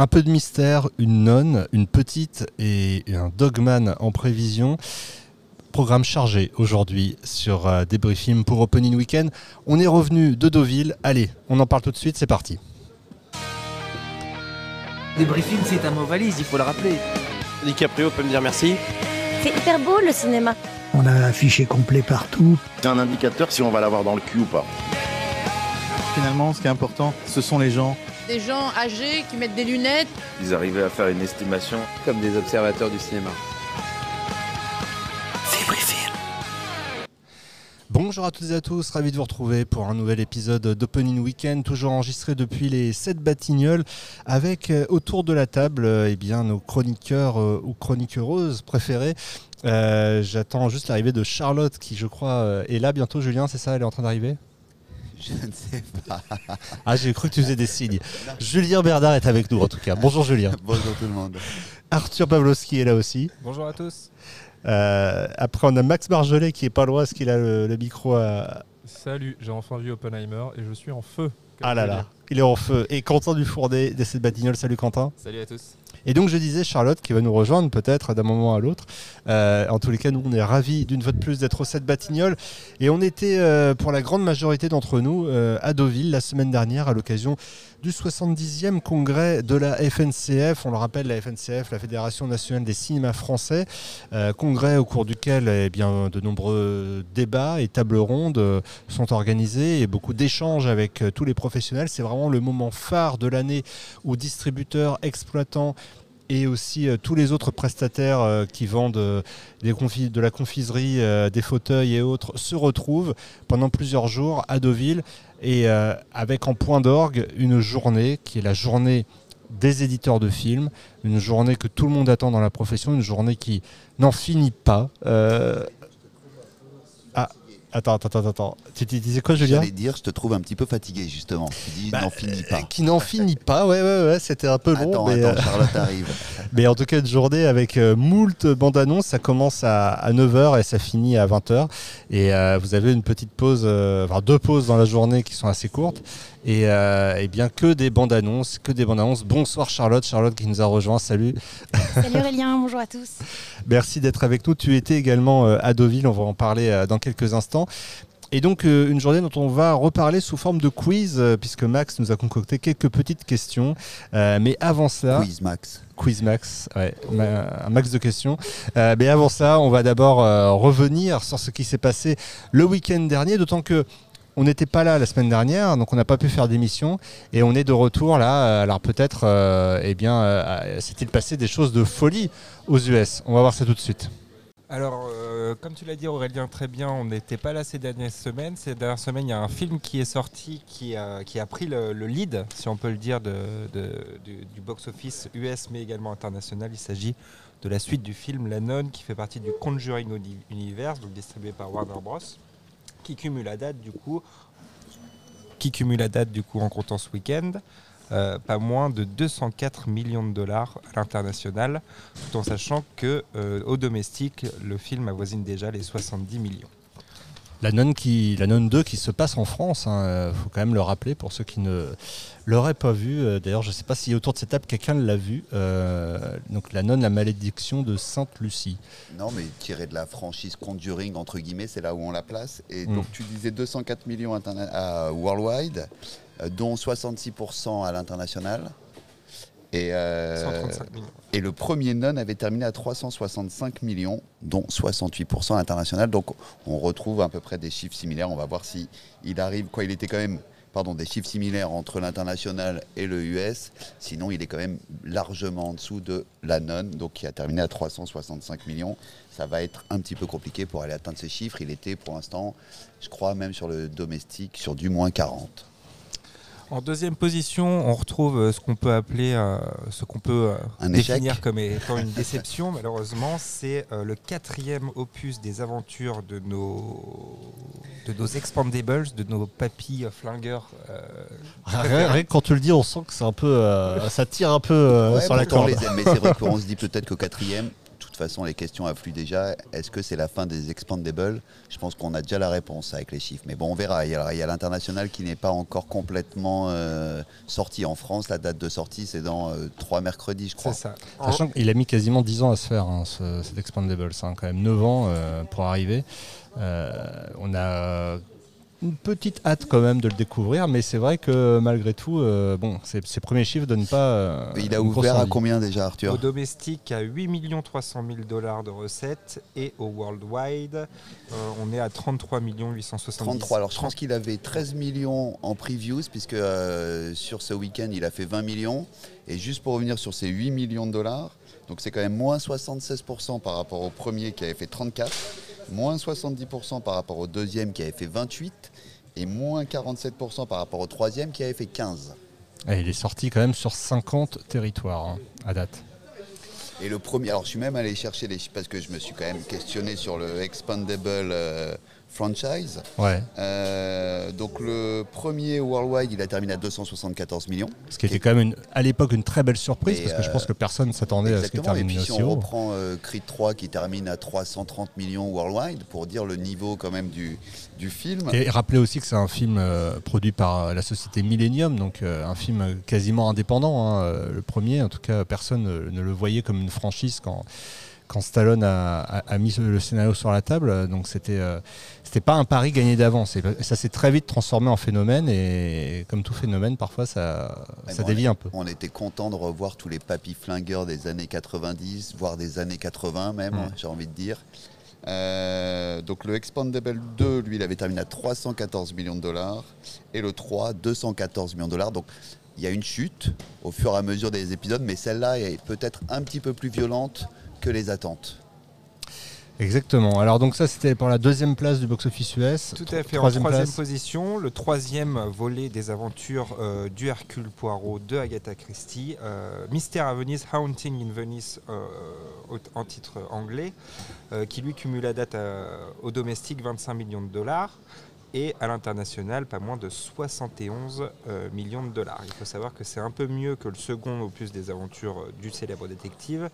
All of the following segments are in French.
Un peu de mystère, une nonne, une petite et un dogman en prévision. Programme chargé aujourd'hui sur euh, Débriefing pour Opening Weekend. On est revenu de Deauville. Allez, on en parle tout de suite, c'est parti. Débriefing, c'est un mot valise, il faut le rappeler. DiCaprio peut me dire merci. C'est hyper beau le cinéma. On a affiché complet partout. C'est un indicateur si on va l'avoir dans le cul ou pas. Finalement, ce qui est important, ce sont les gens. Des gens âgés qui mettent des lunettes. Ils arrivaient à faire une estimation Comme des observateurs du cinéma. Bonjour à toutes et à tous, ravi de vous retrouver pour un nouvel épisode d'Opening Weekend, toujours enregistré depuis les 7 Batignolles, avec euh, autour de la table euh, eh bien, nos chroniqueurs euh, ou chroniqueuses préférés. Euh, J'attends juste l'arrivée de Charlotte qui, je crois, est là bientôt. Julien, c'est ça Elle est en train d'arriver? Je ne sais pas. Ah, j'ai cru que tu faisais des signes. Julien Bernard est avec nous en tout cas. Bonjour Julien. Bonjour tout le monde. Arthur Pavlovski est là aussi. Bonjour à tous. Euh, après, on a Max Marjolais qui est pas loin, est-ce qu'il a le, le micro à... Salut, j'ai enfin vu Oppenheimer et je suis en feu. Ah là là, il est en feu. Et Quentin Dufournet des 7 Batignolles. Salut Quentin. Salut à tous. Et donc je disais Charlotte qui va nous rejoindre peut-être d'un moment à l'autre. Euh, en tous les cas, nous on est ravis d'une fois de plus d'être au 7 Batignolles. Et on était euh, pour la grande majorité d'entre nous euh, à Deauville la semaine dernière à l'occasion du 70e congrès de la FNCF. On le rappelle, la FNCF, la Fédération nationale des cinémas français. Congrès au cours duquel eh bien, de nombreux débats et tables rondes sont organisés et beaucoup d'échanges avec tous les professionnels. C'est vraiment le moment phare de l'année où distributeurs, exploitants, et aussi euh, tous les autres prestataires euh, qui vendent euh, de la confiserie, des fauteuils et autres se retrouvent pendant plusieurs jours à Deauville et avec en point d'orgue une journée qui est la journée des éditeurs de films, une journée que tout le monde attend dans la profession, une journée qui n'en finit pas. Attends, attends, attends, attends. Tu disais quoi, Julien J'allais dire, je te trouve un petit peu fatigué justement. Tu dis, Bah, n'en finis Euh, pas. Qui n'en finit pas, ouais, ouais, ouais, c'était un peu long. Attends, mais, attends, euh, Charlotte arrive. Mais en tout cas, une journée avec euh, moult bandes annonces. Ça commence à, à 9h et ça finit à 20h. Et euh, vous avez une petite pause, euh, enfin deux pauses dans la journée qui sont assez courtes. Et, euh, eh bien que des bandes annonces, que des bandes annonces. Bonsoir Charlotte, Charlotte qui nous a rejoint. Salut. Salut Aurélien, bonjour à tous. Merci d'être avec nous. Tu étais également euh, à Deauville, on va en parler euh, dans quelques instants. Et donc euh, une journée dont on va reparler sous forme de quiz, euh, puisque Max nous a concocté quelques petites questions. Euh, mais avant cela... Quiz Max. Quiz Max, ouais, un max de questions. Euh, mais avant ça, on va d'abord revenir sur ce qui s'est passé le week-end dernier, d'autant que on n'était pas là la semaine dernière, donc on n'a pas pu faire d'émission, et on est de retour là. euh, Alors peut-être, euh, eh bien, euh, s'est-il passé des choses de folie aux US On va voir ça tout de suite. Alors, comme tu l'as dit Aurélien très bien, on n'était pas là ces dernières semaines. Ces dernières semaines, il y a un film qui est sorti qui a, pris le, le lead, si on peut le dire, du, box-office US mais également international. Il s'agit de la suite du film La Nonne qui fait partie du Conjuring Uni- Universe, donc distribué par Warner Bros. Qui cumule la date du coup en comptant ce week-end euh, pas moins de 204 millions de dollars à l'international tout en sachant que euh, au domestique le film avoisine déjà les 70 millions La nonne, qui, la nonne 2 qui se passe en France, il faut quand même le rappeler pour ceux qui ne l'auraient pas vu. Euh, D'ailleurs, je ne sais pas si autour de cette table quelqu'un l'a vu. Euh, donc La nonne, la malédiction de Sainte-Lucie. Non, mais tiré de la franchise Conjuring, entre guillemets, c'est là où on la place. Et Mm. donc, tu disais 204 millions à worldwide, euh, dont 66% à l'international. Et, euh, 135 millions et le premier non avait terminé à 365 millions, dont 68% à l'international. Donc, on retrouve à peu près des chiffres similaires. On va voir si il arrive. Quoi, il était quand même. Pardon, des chiffres similaires entre l'international et le US. Sinon, il est quand même largement en dessous de la nonne, donc qui a terminé à 365 millions. Ça va être un petit peu compliqué pour aller atteindre ces chiffres. Il était pour l'instant, je crois, même sur le domestique, sur du moins 40. En deuxième position, on retrouve euh, ce qu'on peut appeler, euh, ce qu'on peut euh, Un définir échec. comme étant une déception, malheureusement. C'est euh, le quatrième opus des aventures de nos, de nos expandables, de nos papis euh, flingueurs. euh, Rien, rien que quand tu le dis, on sent que c'est un peu, euh, ça tire un peu euh, Ouais, sur la corde. les aime, mais c'est vrai qu'on se dit peut-être qu'au quatrième, façon, les questions affluent déjà. Est-ce que c'est la fin des expandables? Je pense qu'on a déjà la réponse avec les chiffres. Mais bon, on verra. Il y a, l'international qui n'est pas encore complètement euh, sorti en France. La date de sortie, c'est dans euh, trois mercredis, je crois. C'est ça. Sachant qu'il a mis quasiment 10 ans à se faire, hein, ce- cet Expandables, hein, quand même 9 ans euh, pour arriver. Euh, on a une petite hâte quand même de le découvrir, mais c'est vrai que malgré tout, euh, bon, ses, ses premiers chiffres donnent pas. euh, Il a ouvert à combien déjà, Arthur? Au domestique, à 8 300 000 dollars de recettes et au worldwide, euh, on est à 33 870 33. Alors je pense qu'il avait 13 millions en previews, puisque euh, sur ce week-end, il a fait 20 millions. Et juste pour revenir sur ces 8 millions de dollars, donc c'est quand même moins 76% par rapport au premier qui avait fait 34, moins 70% par rapport au deuxième qui avait fait 28, et moins 47% par rapport au troisième qui avait fait 15. Et il est sorti quand même sur 50 territoires hein, à date. Et le premier, alors je suis même allé chercher les parce que je me suis quand même questionné sur le Expandable euh, franchise. Ouais. Euh, donc le premier worldwide, il a terminé à 274 millions. Ce qui était quand même une- à l'époque une très belle surprise, parce que je euh, pense que personne ne s'attendait à ce qu'il Exactement. Et termine puis si on haut. reprend euh, Creed 3 qui termine à 330 millions worldwide, pour dire le niveau quand même du, du film. Et rappelez aussi que c'est un film euh, produit par euh, la société Millennium, donc euh, un film quasiment indépendant. hein, euh, le premier, en tout cas, personne ne, ne le voyait comme une franchise quand, quand Stallone a, a- a mis le scénario sur la table. Donc c'était euh, c'était pas un pari gagné d'avance. Ça s'est très vite transformé en phénomène. Et comme tout phénomène, parfois ça, Mais ça bon, dévie on- un peu. On était content de revoir tous les papis flingueurs des années 90, voire des années 80 même, Mm. j'ai envie de dire. Euh, donc le Expandable 2, lui, il avait terminé à 314 millions de dollars. Et le 3, 214 millions de dollars. Donc il y a une chute au fur et à mesure des épisodes, mais celle-là est peut-être un petit peu plus violente que les attentes. Exactement. Alors donc ça c'était pour la deuxième place du box-office US. Tout à fait, Troisième en troisième place. position, le troisième volet des aventures euh, du Hercule Poirot de Agatha Christie, euh, Mystère à Venise, Haunting in Venice euh, en titre anglais, euh, qui lui cumule à date euh, au domestique 25 millions de dollars et à l'international pas moins de 71 euh, millions de dollars. Il faut savoir que c'est un peu mieux que le second opus des aventures euh, du célèbre détective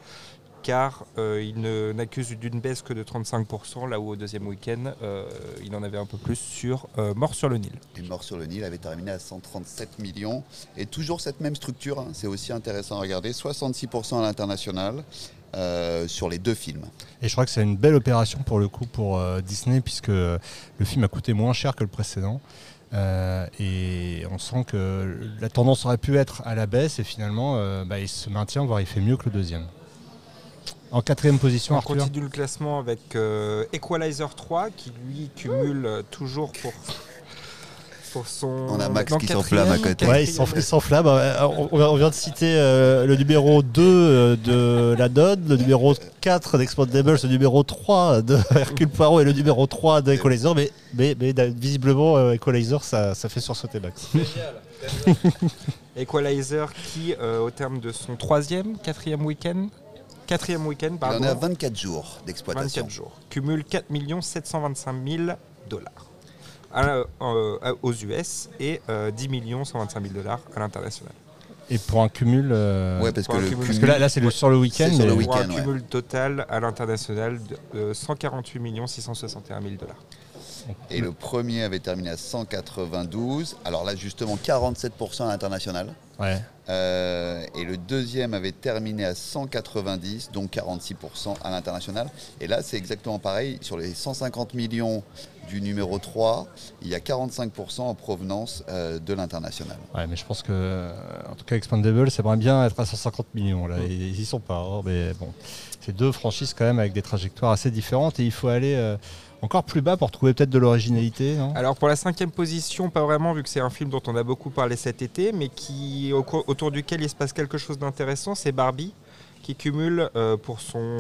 car euh, il ne- n'accuse d'une baisse que de 35%, là où au deuxième week-end, euh, il en avait un peu plus sur euh, Mort sur le Nil. Et Mort sur le Nil avait terminé à 137 millions. Et toujours cette même structure, hein, c'est aussi intéressant à regarder, 66% à l'international euh, sur les deux films. Et je crois que c'est une belle opération pour le coup pour euh, Disney puisque le film a coûté moins cher que le précédent. Euh, et on sent que la tendance aurait pu être à la baisse et finalement euh, bah, il se maintient, voire il fait mieux que le deuxième. En quatrième position, On Arthur. continue le classement avec euh, Equalizer 3 qui lui cumule euh, toujours pour, pour son. On a Max dans qui quatrième- s'enflamme à côté. Ouais, il s'enf- il s'enflamme. Euh, On, on vient de citer euh, le numéro 2 euh, de la Nod, le numéro 4 d'Expandables, le numéro 3 de Hercule Poirot et le numéro 3 d'Equalizer. Mais, mais, mais da- visiblement, euh, Equalizer, ça, ça fait sursauter Max. Equalizer qui, euh, au terme de son troisième, quatrième week-end, quatrième week-end, Il pardon, en est à 24 jours d'exploitation. 24 jours, cumule 4 725 000 dollars euh, aux US et euh, 10 125 000 dollars à l'international. Et pour un cumul. euh, Ouais, parce que Pour un le cumul- parce que là, là c'est le, sur le week-end. Sur le Pour un ouais. cumul total à l'international de euh, 148 661 000 dollars. Et le premier avait terminé à 192. Alors là, justement, 47% à l'international. Ouais. Euh, et le deuxième avait terminé à 190, donc 46% à l'international. Et là, c'est exactement pareil. Sur les 150 millions du numéro 3, il y a 45% en provenance euh, de l'international. Ouais, mais je pense que, euh, en tout cas, Expandable, ça aimerait bien être à 150 millions. Là. Ils y sont pas. hein, mais bon, c'est deux franchises quand même avec des trajectoires assez différentes et il faut aller euh, encore plus bas pour trouver peut-être de l'originalité. Alors pour la cinquième position, pas vraiment, vu que c'est un film dont on a beaucoup parlé cet été, mais qui au autour duquel il se passe quelque chose d'intéressant, c'est Barbie, qui cumule euh, pour son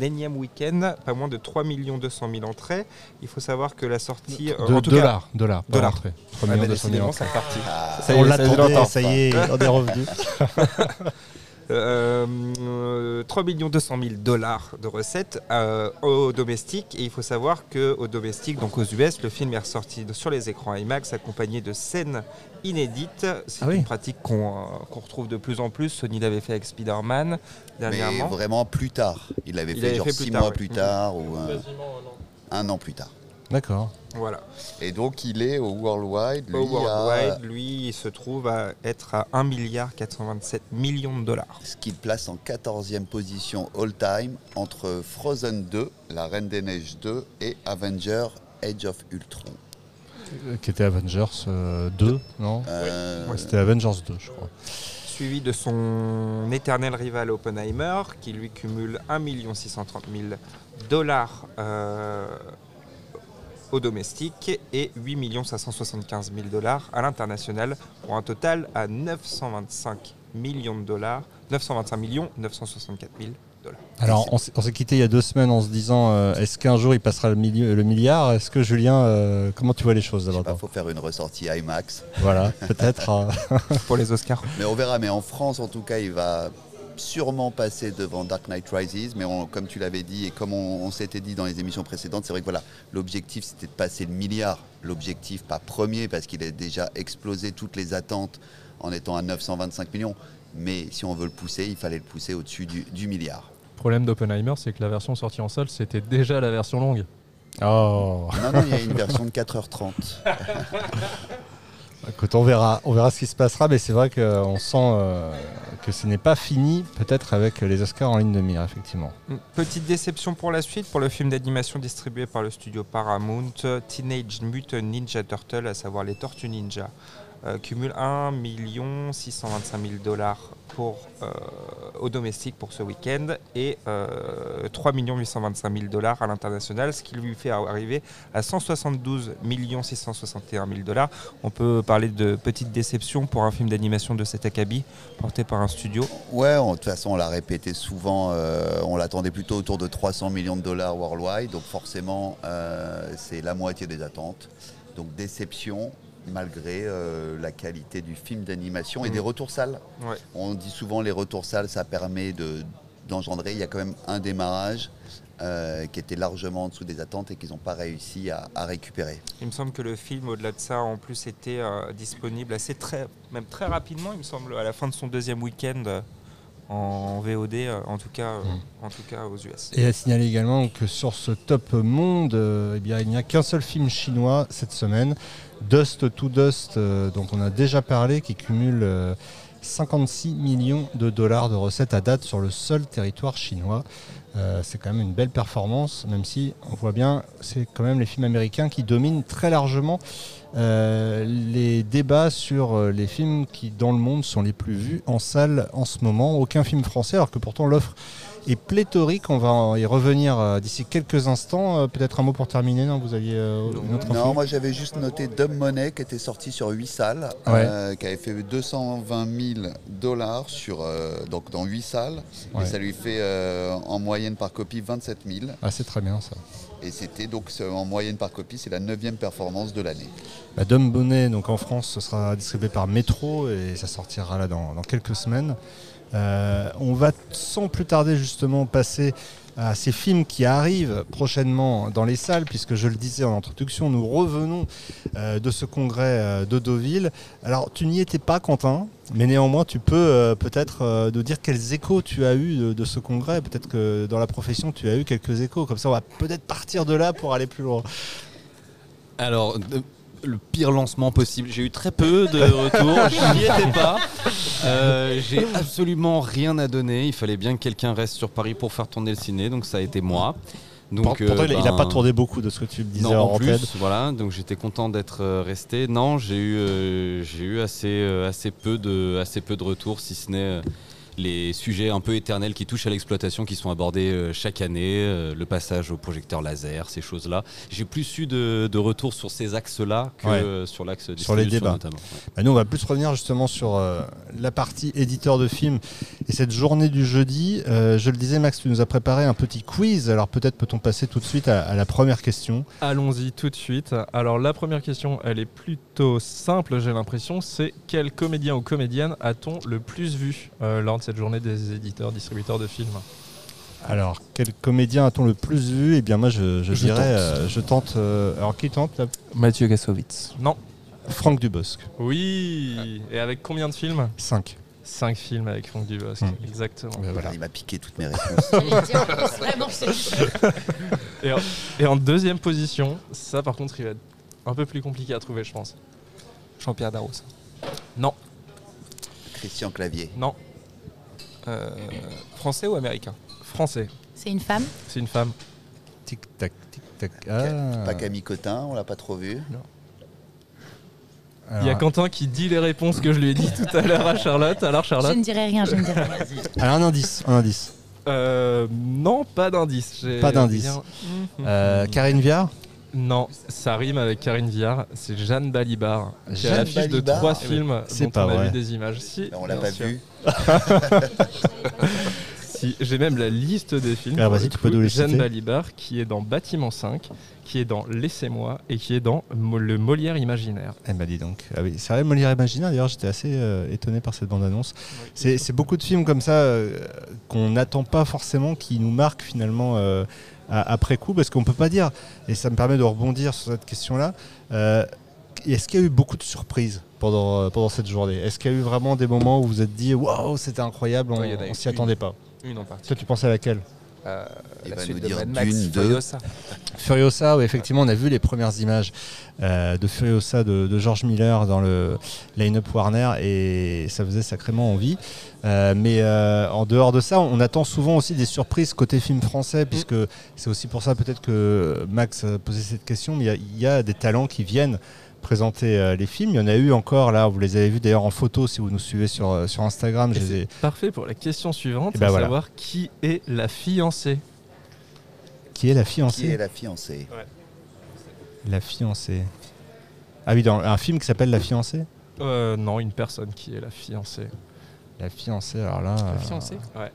énième week-end pas moins de 3 200 000 entrées. Il faut savoir que la sortie... euh, De en tout dollars, dollars, Dollars. entrée. Cas, 3 ah, millions 200 000 décidément, entrées. c'est reparti. Ça y On l'attendait, ça y est, on est revenu. Euh, euh, 3 200 000 dollars de recettes euh, au domestique. Et il faut savoir qu'au domestique, donc aux US, le film est ressorti sur les écrans IMAX accompagné de scènes inédites. C'est Ah oui. une pratique qu'on euh, qu'on retrouve de plus en plus. Sony l'avait fait avec Spider-Man Mais dernièrement. vraiment plus tard. Il l'avait fait genre fait plus six tard, mois ouais. plus tard ou euh, un an plus tard. D'accord. Voilà. Et donc il est au Worldwide, lui, Au à- Worldwide, lui, il se trouve à être à 1 milliard 427 millions de dollars. ce qui le place en 14e position all-time entre Frozen 2, La Reine des Neiges 2 et Avenger Age of Ultron. Euh, Qui était Avengers euh, 2, non Euh, Ouais, C'était Avengers 2, je crois. Suivi de son éternel rival Oppenheimer, qui lui cumule 1 630 000 dollars euh, au domestique et 8 575 000 dollars à l'international, pour un total à 925 millions de dollars, 925 millions 964 000 dollars. Alors, on s'est quitté il y a deux semaines en se disant euh, est-ce qu'un jour il passera le, milieu- le milliard? Est-ce que Julien, euh, comment tu vois les choses il faut faire une ressortie IMAX. Voilà, peut-être. euh, Pour les Oscars. Mais on verra. Mais en France, en tout cas, il va sûrement passer devant Dark Knight Rises. Mais on- comme tu l'avais dit et comme on, on s'était dit dans les émissions précédentes, c'est vrai que voilà, l'objectif c'était de passer le milliard. L'objectif pas premier parce qu'il a déjà explosé toutes les attentes en étant à 925 millions. Mais si on veut le pousser, il fallait le pousser au-dessus du, du milliard. Le problème d'Oppenheimer, c'est que la version sortie en salle, c'était déjà la version longue. Oh. Non, non, il y a une version de 4h30. Écoute, on verra, ce qui se passera, mais c'est vrai qu'on sent euh, que ce n'est pas fini, peut-être avec les Oscars en ligne de mire, effectivement. Petite déception pour la suite, pour le film d'animation distribué par le studio Paramount, Teenage Mutant Ninja Turtle, à savoir les Tortues Ninja, cumule 1 625 000 dollars euh, au domestique pour ce week-end et euh, 3 825 000 dollars à l'international, ce qui lui fait arriver à 172 661 000 dollars. On peut parler de petite déception pour un film d'animation de cet acabit porté par un studio. Ouais, de toute façon, on l'a répété souvent, euh, on l'attendait plutôt autour de 300 millions de dollars worldwide, donc forcément, euh, c'est la moitié des attentes. Donc déception, malgré euh, la qualité du film d'animation et des retours salles. Ouais. On dit souvent les retours salles, ça permet de- d'engendrer. Il y a quand même un démarrage euh, qui était largement en dessous des attentes et qu'ils n'ont pas réussi à, à récupérer. Il me semble que le film, au-delà de ça, en plus était euh, disponible assez très, même très rapidement, il me semble, à la fin de son deuxième week-end en VOD, euh, en tout cas, euh, en tout cas aux US. Et à signaler également que sur ce top monde, euh, eh bien, il n'y a qu'un seul film chinois cette semaine, Dust to Dust, euh, dont on a déjà parlé, qui cumule euh, 56 millions de dollars de recettes à date sur le seul territoire chinois. C'est quand même une belle performance, même si on voit bien, c'est quand même les films américains qui dominent très largement euh, les débats sur euh, les films qui, dans le monde, sont les plus vus en salle en ce moment. Aucun film français, alors que pourtant l'offre est pléthorique. On va y revenir euh, d'ici quelques instants. Peut-être un mot pour terminer. Non, vous aviez euh, une autre Non, moi j'avais juste noté Dumb Money qui était sorti sur 8 salles, Ouais. euh, qui avait fait 220 000 dollars sur, euh, donc dans 8 salles. Ouais. Et ça lui fait euh, en moyenne par copie 27 000. Ah, c'est très bien ça. Et c'était donc en moyenne par copie, c'est la neuvième performance de l'année. Bah, Dumb Bonnet, donc en France, ce sera distribué par Metro et ça sortira là dans, dans quelques semaines. Euh, on va sans plus tarder justement passer à ces films qui arrivent prochainement dans les salles, puisque je le disais en introduction, nous revenons euh, de ce congrès euh, de Deauville. Alors tu n'y étais pas Quentin, mais néanmoins tu peux euh, peut-être nous dire quels échos tu as eu de, de ce congrès. Peut-être que dans la profession tu as eu quelques échos, comme ça on va peut-être partir de là pour aller plus loin. Alors, le pire lancement possible. J'ai eu très peu de retours, je n'y étais pas. Euh, J'ai absolument rien à donner. Il fallait bien que quelqu'un reste sur Paris pour faire tourner le ciné, donc ça a été moi. Donc, Pour- pourtant, euh, il n'a ben, pas tourné beaucoup de ce que tu me disais non, en en plus, voilà, donc j'étais content d'être euh, resté. Non, j'ai eu, euh, j'ai eu assez, euh, assez, peu de, assez peu de retours, si ce n'est euh, les sujets un peu éternels qui touchent à l'exploitation, qui sont abordés euh, chaque année, euh, le passage au projecteur laser, ces choses-là. J'ai plus eu de, de retours sur ces axes-là que Ouais. euh, sur l'axe sur les débats. notamment. ouais. Bah, nous, on va plus revenir justement sur euh, la partie éditeur de films et cette journée du jeudi. Euh, je le disais, Max, tu nous as préparé un petit quiz. Alors peut-être peut-on passer tout de suite à, à la première question. Allons-y tout de suite. Alors la première question, elle est plutôt simple, j'ai l'impression. C'est quel comédien ou comédienne a-t-on le plus vu euh, lors de cette cette journée des éditeurs, distributeurs de films Alors, quel comédien a-t-on le plus vu? Eh bien, moi, je, je Je dirais, tente. euh, je tente. euh, alors, qui tente là? Mathieu Gassovitz. Non. Franck Dubosc. Oui Et avec combien de films? 5. 5 films avec Franck Dubosc, Hmm. exactement. voilà. Il m'a piqué toutes mes réponses. Vraiment, Et en, et en deuxième position, ça par contre, il va être un peu plus compliqué à trouver, je pense. Jean-Pierre Darros. Non, Christian Clavier. non, Euh, français ou américain français. C'est une femme C'est une femme. Tic tac, tic tac. Ah. Pas Camille Cotin, on l'a pas trop vu. Il y a Quentin qui dit les réponses que je lui ai dit tout à l'heure à Charlotte. Alors Je Charlotte ne dirai rien, je ne dirai rien. alors, un indice. Un indice. Euh, Non, pas d'indice. Pas d'indice. rien- Euh, Karine Viard Non, ça rime avec Karine Viard. C'est Jeanne Balibar qui Jeanne l'affiche de Balibar trois Eh films C'est dont pas on a vrai. vu des images. Si, On l'a pas sûr. vu. Si, j'ai même la liste des films. Ah, vas-y, tu peux nous les Jeanne citer. Balibar qui est dans Bâtiment 5, qui est dans Laissez-moi et qui est dans Mo- Le Molière Imaginaire. Eh ben dis donc. Ah oui, c'est vrai, Molière Imaginaire, d'ailleurs, j'étais assez euh, étonné par cette bande-annonce. C'est c'est beaucoup de films comme ça euh, qu'on n'attend pas forcément, qui nous marquent finalement euh, après coup, parce qu'on peut pas dire, et ça me permet de rebondir sur cette question-là, euh, est-ce qu'il y a eu beaucoup de surprises pendant, euh, pendant cette journée? Est-ce qu'il y a eu vraiment des moments où vous vous êtes dit, waouh, c'était incroyable, on, Ouais, eu s'y attendait pas? Une en partie. Toi, tu pensais à laquelle? Euh, la va suite nous de dire Mad Max, Dune. Furiosa. Furiosa, où effectivement on a vu les premières images euh, de Furiosa de, de George Miller dans le line-up Warner et ça faisait sacrément envie. Euh, mais euh, en dehors de ça, on attend souvent aussi des surprises côté film français, puisque c'est aussi pour ça peut-être que Max a posé cette question, mais il y a- il y, a des talents qui viennent présenter euh, les films. Il y en a eu encore là, vous les avez vus d'ailleurs en photo si vous nous suivez sur, euh, sur Instagram. Et Je les ai- c'est parfait pour la question suivante, ben à voilà. savoir qui est la fiancée. Qui est la fiancée Qui est la fiancée La fiancée. Ah oui, dans un film qui s'appelle La fiancée Euh, non, une personne qui est la fiancée. La fiancée, alors là. euh, Fiancé Ouais.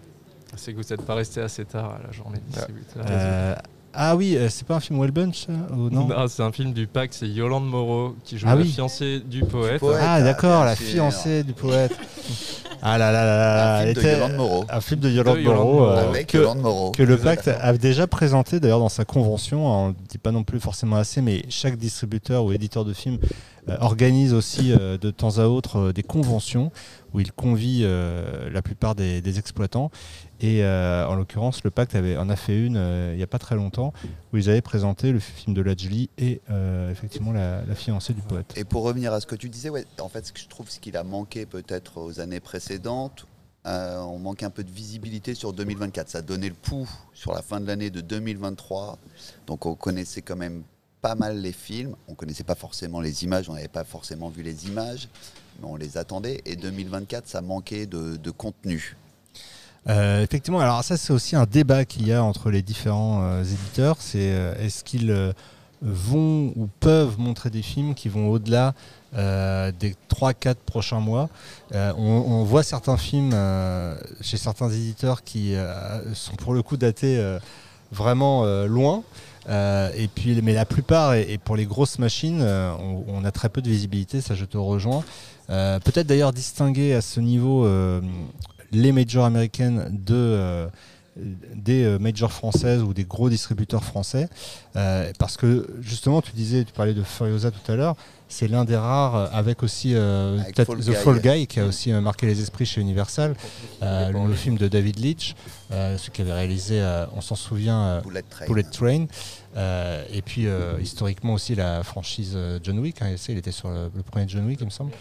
C'est que vous n'êtes pas resté assez tard à la journée distributeur. Euh, ah oui, euh, c'est pas un film Wellbunch ça ou non c'est un film du PAC, c'est Yolande Moreau qui joue Ah la oui. fiancée du poète. poète. Ah ah, d'accord, la fiancée du poète. ah là là là là, Un film de Yolande Moreau. Un film de Yolande De Yolande Moreau, Moreau. euh, Avec que, Yolande Moreau. que le pacte a déjà présenté d'ailleurs dans sa convention. On ne dit pas non plus forcément assez, mais chaque distributeur ou éditeur de films euh, organise aussi euh, de temps à autre euh, des conventions où il convie euh, la plupart des, des exploitants. Et euh, en l'occurrence, le pacte avait, en a fait une euh, il n'y a pas très longtemps où ils avaient présenté le film de Lajli et euh, effectivement la, fiancée du poète. Et pour revenir à ce que tu disais, ouais, en fait, ce que je trouve, ce qu'il a manqué peut-être aux années précédentes, on manque un peu de visibilité sur 2024. Ça donnait le pouls sur la fin de l'année de 2023. Donc on connaissait quand même pas mal les films. On connaissait pas forcément les images, on n'avait pas forcément vu les images, mais on les attendait. Et 2024, ça manquait de contenu. Euh, effectivement, alors ça c'est aussi un débat qu'il y a entre les différents euh, éditeurs. C'est euh, est-ce qu'ils euh, vont ou peuvent montrer des films qui vont au-delà euh, des 3-4 prochains mois? Euh, on, on voit certains films euh, chez certains éditeurs qui euh, sont pour le coup datés vraiment loin. Et puis, mais la plupart, et, et pour les grosses machines, on, on a très peu de visibilité, ça je te rejoins. Peut-être d'ailleurs distinguer à ce niveau les majors américaines de, euh, des euh, majors françaises ou des gros distributeurs français. Euh, parce que justement, tu disais, tu parlais de Furiosa tout à l'heure, c'est l'un des rares, avec aussi euh, Avec peut-être Fall The Guy. Fall Guy, qui a aussi marqué les esprits chez Universal, euh, le, film de David Leitch, euh, ce qui avait réalisé, on s'en souvient, Bullet Train. Bullet Train. Et puis historiquement aussi la franchise John Wick, hein, il était sur le, le premier John Wick il me semble.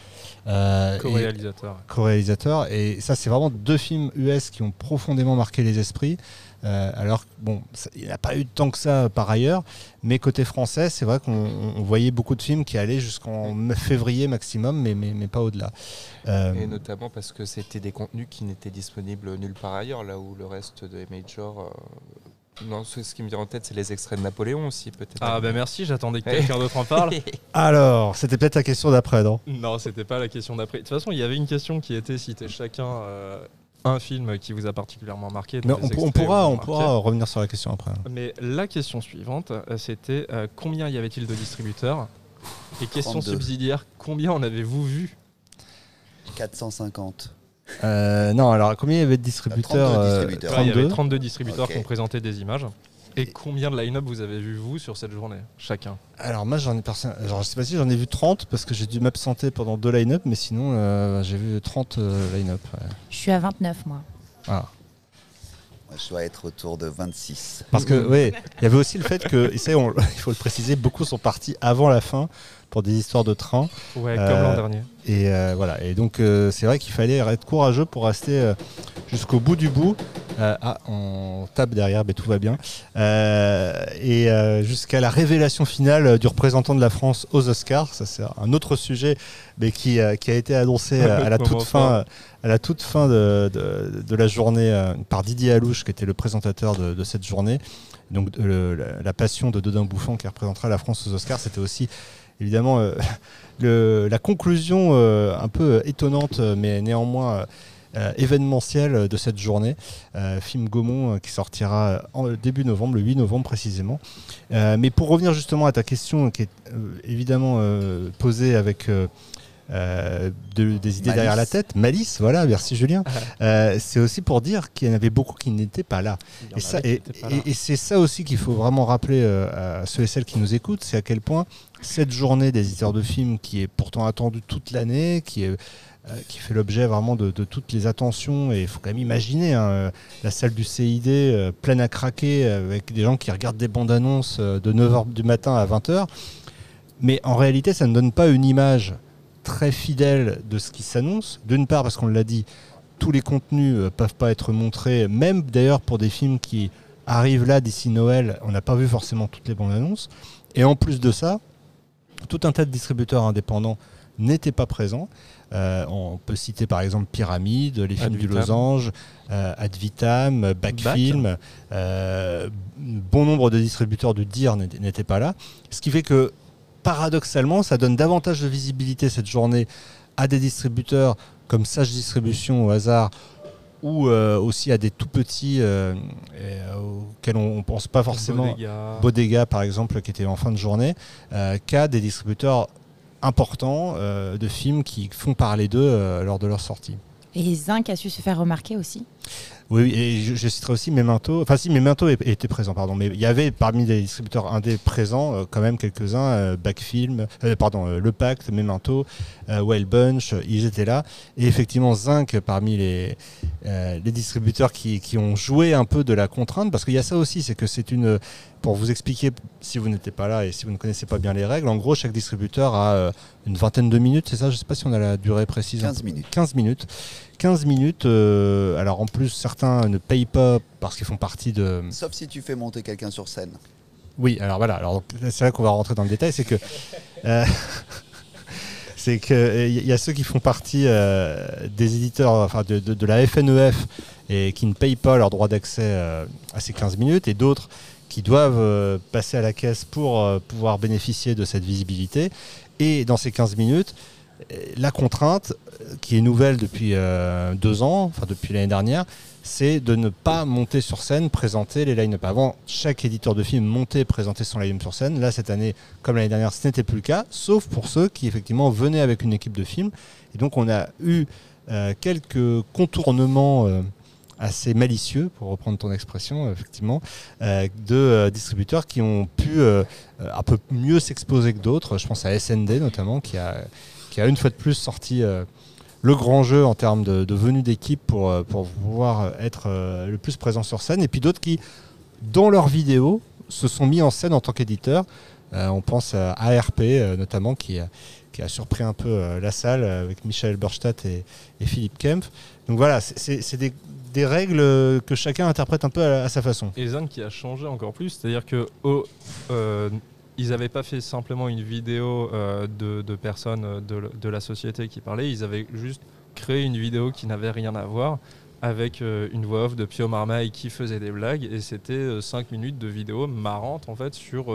Euh, et- Co-réalisateur. co-réalisateur. Et ça, c'est vraiment deux films US qui ont profondément marqué les esprits. Euh, alors, bon, ça- il n'y a pas eu tant que ça par ailleurs. Mais côté français, c'est vrai qu'on on voyait beaucoup de films qui allaient jusqu'en février maximum, mais, mais, mais pas au-delà. Euh, Et notamment parce que c'était des contenus qui n'étaient disponibles nulle part ailleurs, là où le reste des majors. Non, ce ce qui me vient en tête, c'est les extraits de Napoléon aussi, peut-être. Ah bah merci, j'attendais que quelqu'un d'autre en parle. alors, c'était peut-être la question d'après, non? Non, c'était pas la question d'après. De toute façon, il y avait une question qui était citer chacun euh, un film qui vous a particulièrement marqué. Mais on, pourra, on pourra revenir sur la question après. Mais la question suivante, euh, c'était euh, combien y avait-il de distributeurs? Et question 32. subsidiaire, combien en avez-vous vu? 450. Euh, non, alors combien il y avait de distributeurs 32 euh, distributeurs. Ouais, il y avait 32. 32 distributeurs qui ont présenté des images. Et combien de line-up vous avez vu, vous, sur cette journée Chacun? Alors moi j'en ai perso- genre, je sais pas si j'en ai vu 30 parce que j'ai dû m'absenter pendant deux line-up, mais sinon euh, j'ai vu 30 euh, line-up. ouais. Je suis à 29, moi. Voilà. Moi, je dois être autour de 26. Parce que oui, il y avait aussi le fait que, et ça, on- il faut le préciser, beaucoup sont partis avant la fin pour des histoires de train. Ouais, Euh, comme l'an dernier. Et euh, voilà. Et donc euh, c'est vrai qu'il fallait être courageux pour rester euh, jusqu'au bout du bout. Euh, ah, on tape derrière, mais tout va bien. Euh, et euh, jusqu'à la révélation finale euh, du représentant de la France aux Oscars. Ça c'est un autre sujet, mais qui, euh, qui a été annoncé euh, à la toute fin, euh, à la toute fin de, de- de la journée euh, par Didier Alouche, qui était le présentateur de, de cette journée. Donc euh, le- la, la passion de Dodin Bouffant qui représentera la France aux Oscars, c'était aussi évidemment euh, le- la conclusion euh, un peu étonnante, euh, mais néanmoins euh, événementielle de cette journée. Film Gaumont qui sortira en début novembre, le 8 novembre précisément. Mais pour revenir justement à ta question qui est évidemment posée avec euh, de- des idées Malice. derrière la tête, malice, voilà, merci Julien. Euh, c'est aussi pour dire qu'il y en avait beaucoup qui n'étaient pas là. Et, ça, c'est ça aussi qu'il faut vraiment rappeler euh, à ceux et celles qui nous écoutent, c'est à quel point cette journée des éditeurs de films, qui est pourtant attendue toute l'année, qui est euh, qui fait l'objet vraiment de, toutes les attentions. Et il faut quand même imaginer hein, euh, la salle du CID euh, pleine à craquer avec des gens qui regardent des bandes annonces de 9h du matin à 20h. Mais en réalité, ça ne donne pas une image très fidèle de ce qui s'annonce. D'une part, parce qu'on l'a dit, tous les contenus ne peuvent pas être montrés, même d'ailleurs pour des films qui arrivent là d'ici Noël, on n'a pas vu forcément toutes les bandes annonces. Et en plus de ça, tout un tas de distributeurs indépendants n'étaient pas présents. Euh, on peut citer par exemple Pyramide, les films Ad du. Losange, euh, Ad Vitam, Backfilm. Euh, bon nombre de distributeurs du DIR n'étaient pas là. Ce qui fait que paradoxalement, ça donne davantage de visibilité cette journée à des distributeurs comme Sage Distribution au hasard ou euh, aussi à des tout petits euh, et, euh, auxquels on ne pense pas forcément. Bodega. Bodega, par exemple, qui était en fin de journée, euh, qu'à des distributeurs importants euh, de films qui font parler d'eux euh, lors de leur sortie. Et Zinc a su se faire remarquer aussi. Oui, et je, je citerai aussi Memento. Enfin, si, Memento était présent, pardon. Mais il y avait parmi les distributeurs indés présents euh, quand même quelques-uns, euh, Backfilm, euh, pardon, euh, Le Pacte, Memento, euh, Wild Bunch, ils étaient là. Et effectivement, Zinc parmi les, euh, les distributeurs qui, qui ont joué un peu de la contrainte, parce qu'il y a ça aussi, c'est que c'est une. Pour vous expliquer, si vous n'étiez pas là et si vous ne connaissez pas bien les règles, en gros, chaque distributeur a euh, une vingtaine de minutes, c'est ça? Je ne sais pas si on a la durée précise. 15 minutes. 15 minutes. 15 minutes. euh, alors en plus, certains ne payent pas parce qu'ils font partie de. Sauf si tu fais monter quelqu'un sur scène. Oui, alors voilà. Alors c'est là qu'on va rentrer dans le détail, c'est que. euh, c'est qu'il y a ceux qui font partie euh, des éditeurs, enfin de, de- de la FNEF et qui ne payent pas leur droit d'accès euh, à ces 15 minutes, et d'autres qui doivent euh, passer à la caisse pour euh, pouvoir bénéficier de cette visibilité. Et dans ces 15 minutes, euh, la contrainte, euh, qui est nouvelle depuis euh, deux ans, enfin depuis l'année dernière, c'est de ne pas monter sur scène, présenter les line-up. Avant, chaque éditeur de film montait présentait son line-up sur scène. Là, cette année, comme l'année dernière, ce n'était plus le cas, sauf pour ceux qui, effectivement, venaient avec une équipe de film. Et donc, on a eu euh, quelques contournements euh, assez malicieux, pour reprendre ton expression, effectivement, de distributeurs qui ont pu un peu mieux s'exposer que d'autres. Je pense à SND, notamment, qui a, qui a une fois de plus sorti... euh, le grand jeu en termes de, venue d'équipe pour, euh, pour pouvoir être euh, le plus présent sur scène. Et puis d'autres qui, dans leurs vidéos, se sont mis en scène en tant qu'éditeurs. Euh, on pense à ARP euh, notamment, qui a, qui a surpris un peu euh, la salle euh, avec Michel Berstadt et, Philippe Kempf. Donc voilà, c'est- des, règles euh, que chacun interprète un peu à, sa façon. Et Zan qui a changé encore plus, c'est-à-dire que euh, ils n'avaient pas fait simplement une vidéo euh, de, personnes euh, de, la société qui parlaient, ils avaient juste créé une vidéo qui n'avait rien à voir avec euh, une voix off de Pio Marmaille qui faisait des blagues et c'était 5 minutes de vidéo marrante en fait sur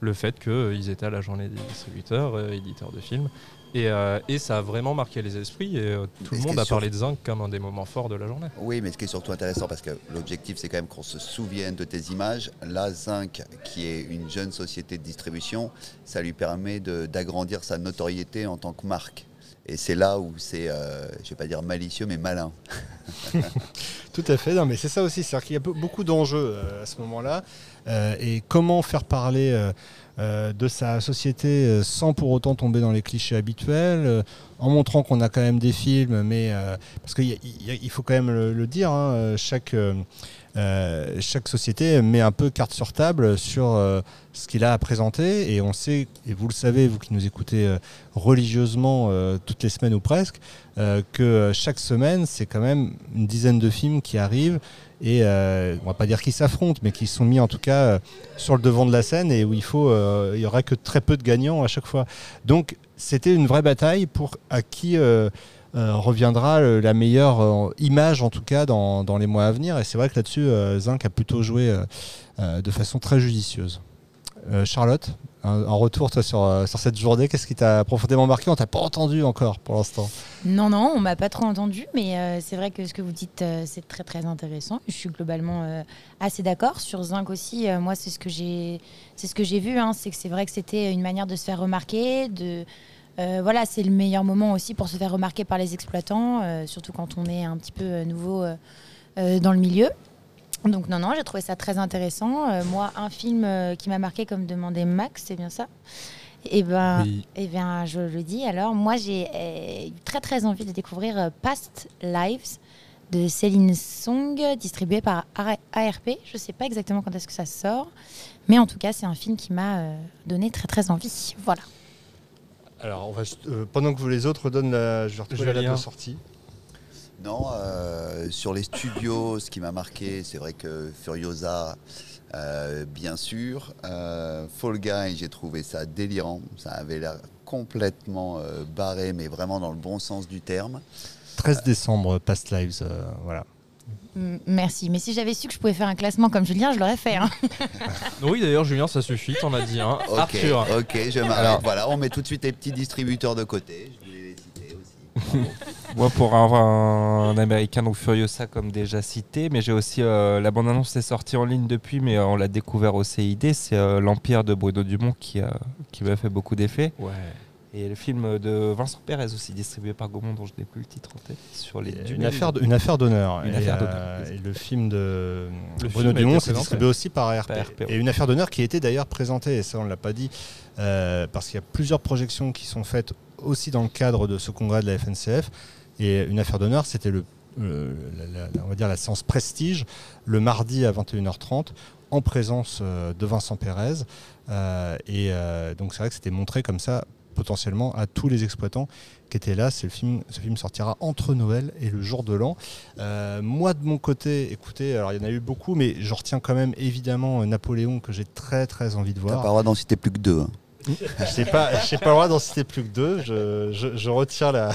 le fait qu'ils étaient à la journée des distributeurs, éditeurs de films. Et, euh, et ça a vraiment marqué les esprits et euh, tout Et le monde a parlé de Zinc comme un des moments forts de la journée. Oui, mais ce qui est surtout intéressant, parce que l'objectif, c'est quand même qu'on se souvienne de tes images. La Zinc, qui est une jeune société de distribution, ça lui permet d'agrandir sa notoriété en tant que marque. Et c'est là où c'est, euh, je vais pas dire malicieux, mais malin. Tout à fait, non, mais c'est ça aussi, c'est-à-dire qu'il y a be- beaucoup d'enjeux euh, à ce moment-là. Euh, et comment faire parler euh, de sa société euh, sans pour autant tomber dans les clichés habituels, euh, en montrant qu'on a quand même des films, mais parce qu'il faut quand même le, dire, hein, chaque, chaque société met un peu carte sur table sur ce qu'il a à présenter, et on sait, et vous le savez, vous qui nous écoutez religieusement toutes les semaines ou presque, que chaque semaine, c'est quand même une dizaine de films qui arrivent et euh, on va pas dire qu'ils s'affrontent, mais qui sont mis en tout cas euh, sur le devant de la scène et où il faut, euh, il y aura que très peu de gagnants à chaque fois. Donc c'était une vraie bataille pour à qui euh, euh, reviendra la meilleure image en tout cas dans, dans les mois à venir. Et c'est vrai que là-dessus, Zinc a plutôt joué de façon très judicieuse. Charlotte, un, retour toi, sur, euh, sur cette journée, qu'est-ce qui t'a profondément marqué? On t'a pas entendu encore pour l'instant. Non, non, on m'a pas trop entendu, mais euh, c'est vrai que ce que vous dites, euh, c'est très très intéressant. Je suis globalement assez d'accord sur Zinc aussi. moi, c'est ce que j'ai, c'est ce que j'ai vu. hein, c'est que c'est vrai que c'était une manière de se faire remarquer, de voilà, c'est le meilleur moment aussi pour se faire remarquer par les exploitants, surtout quand on est un petit peu nouveau dans le milieu. Donc non, non, j'ai trouvé ça très intéressant. Euh, moi, un film euh, qui m'a marqué, comme demandait Max, c'est bien ça? Eh ben, Oui. eh bien, je le dis. Alors, moi, j'ai euh, eu très très envie de découvrir euh, Past Lives de Céline Song, distribué par AR- ARP. Je ne sais pas exactement quand est-ce que ça sort, mais en tout cas, c'est un film qui m'a donné très très envie. Voilà. Alors, on va, juste- euh, pendant que vous les autres donnent la, je vais retrouver la date Julien. de sortie. Non, euh, sur les studios, ce qui m'a marqué, c'est vrai que Furiosa, euh, bien sûr. Euh, Fall Guy, j'ai trouvé ça délirant. Ça avait l'air complètement euh, barré, mais vraiment dans le bon sens du terme. 13 décembre, Past Lives, euh, voilà. Merci. Mais si j'avais su que je pouvais faire un classement comme Julien, je l'aurais fait. hein. Oui, d'ailleurs, Julien, ça suffit, t'en as dit un. Ok, Arthur. ok, je m'arrête. Alors- Voilà, on met tout de suite les petits distributeurs de côté. Moi, pour avoir un, américain, donc Furiosa, comme déjà cité, mais j'ai aussi euh, la bande-annonce est sortie en ligne depuis, mais euh, on l'a découvert au CID. C'est euh, l'Empire de Bruno Dumont qui, a- qui m'a fait beaucoup d'effets. Ouais. Et le film de Vincent Perez aussi, distribué par Gaumont, dont je n'ai plus le titre en tête, sur les Une Dumont. affaire, une affaire d'honneur. Une Et, affaire euh, d'honneur, et le film de Le Bruno film Dumont, c'est distribué aussi par ARP, Et une affaire d'honneur qui a été d'ailleurs présentée, et ça on ne l'a pas dit, euh, parce qu'il y a plusieurs projections qui sont faites aussi dans le cadre de ce congrès de la FNCF. Et une affaire d'honneur, c'était le, le- la- on va dire la séance prestige le mardi à 21h30 en présence euh, de Vincent Pérez. Euh, et euh, donc c'est vrai que c'était montré comme ça potentiellement à tous les exploitants qui étaient là. Le film, ce film sortira entre Noël et le jour de l'an. Euh, moi de mon côté, écoutez, alors il y en a eu beaucoup, mais je retiens quand même évidemment euh, Napoléon que j'ai très très envie de T'as pas voir. le droit d'en citer plus que deux. hein. Je n'ai pas, pas le droit d'en citer plus que deux. Je, je- je retiens la,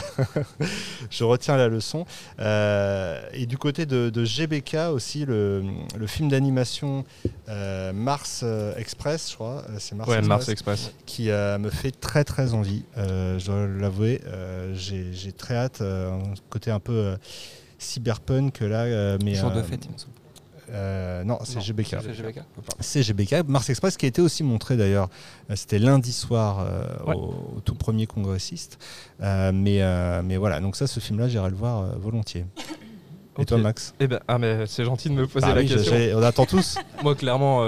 je retiens la leçon. Euh, et du côté de, de GBK aussi, le, le film d'animation euh, Mars euh, Express, je crois, c'est Mars Ouais, Express, Mars Express. qui euh, me fait très très envie. Euh, je dois l'avouer, euh, j'ai j'ai très hâte. euh, un côté un peu euh, cyberpunk là, euh, mais Jour de fête, il me semble. Euh, non, c'est GBK. c'est GBK. C'est GBK. Mars Express qui a été aussi montré d'ailleurs. euh, C'était lundi soir euh, Ouais. au, au tout premier congressiste. Euh, mais, mais voilà, donc ça, ce film-là, j'irai le voir volontiers. Et toi, Max? Eh ben, ah, mais c'est gentil de me poser Bah la oui, question. On attend tous. Moi, clairement,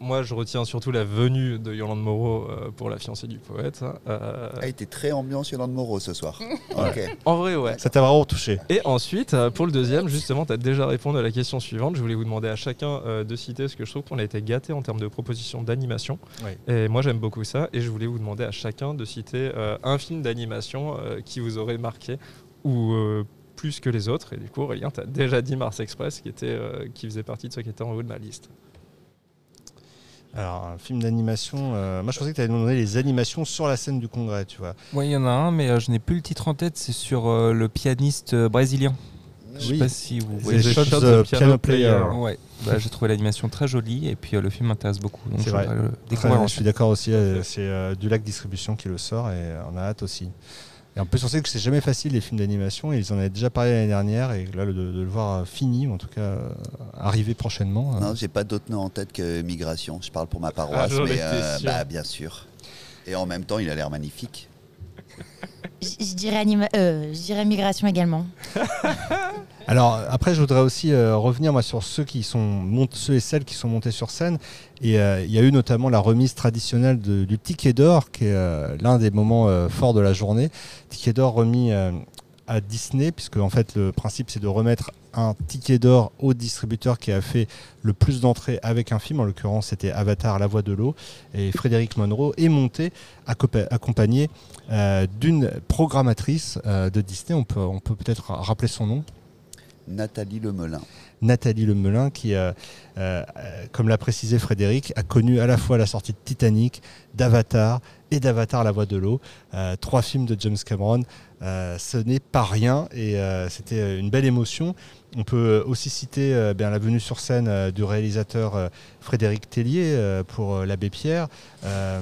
moi, je retiens surtout la venue de Yolande Moreau euh, pour la fiancée du poète. Euh, Ah, il était très ambiance Yolande Moreau ce soir. En vrai, ouais. Ça t'a vraiment touché. Et ensuite, euh, pour le deuxième, justement, tu as déjà répondu à la question suivante. Je voulais vous demander à chacun euh, de citer ce que je trouve qu'on a été gâté en termes de propositions d'animation. Oui. Et moi, j'aime beaucoup ça. Et je voulais vous demander à chacun de citer euh, un film d'animation euh, qui vous aurait marqué ou euh, plus que les autres. Et du coup, Aurélien, tu as déjà dit Mars Express qui, était, euh, qui faisait partie de ceux qui étaient en haut de ma liste. Alors, un film d'animation. euh, moi, je pensais que tu allais nous demander les animations sur la scène du congrès, tu vois. Oui, il y en a un, mais euh, je n'ai plus le titre en tête. C'est sur euh, le pianiste euh, brésilien. Je sais Oui. pas si vous voyez. The Shots Shots of the Piano Piano Player. Player. Ouais, bah, j'ai trouvé l'animation très jolie et puis euh, le film m'intéresse beaucoup. Donc vrai. le je suis d'accord aussi. euh, c'est euh, du lac distribution qui le sort et on a hâte aussi. Et en plus, on sait que c'est jamais facile les films d'animation. et Ils en avaient déjà parlé l'année dernière et là, de, de le voir euh, fini, ou en tout cas euh, arriver prochainement. euh, Non, j'ai pas d'autre nom en tête que Migration. Je parle pour ma paroisse, Ah, mais euh, bah, bien sûr. Et en même temps, il a l'air magnifique. Je dirais, euh, migration également. Alors après, je voudrais aussi euh, revenir moi sur ceux qui sont ceux et celles qui sont montés sur scène. Et euh, il y a eu notamment la remise traditionnelle de- du ticket d'or, qui est euh, l'un des moments forts de la journée. Ticket d'or remis à Disney, puisque en fait le principe c'est de remettre un ticket d'or au distributeur qui a fait le plus d'entrées avec un film. En l'occurrence, c'était Avatar, La Voix de l'eau. Et Frédéric Monroe est monté accompa- accompagné euh, d'une programmatrice euh, de Disney. On peut on peut peut-être rappeler son nom. Nathalie Lemelin. Nathalie Lemelin, qui, euh, euh, euh, comme l'a précisé Frédéric, a connu à la fois la sortie de Titanic, d'Avatar et d'Avatar La Voix de l'eau. Euh, trois films de James Cameron. Euh, ce n'est pas rien et euh, c'était une belle émotion. On peut aussi citer euh, bien, la venue sur scène euh, du réalisateur euh, Frédéric Tellier euh, pour euh, L'Abbé Pierre, euh,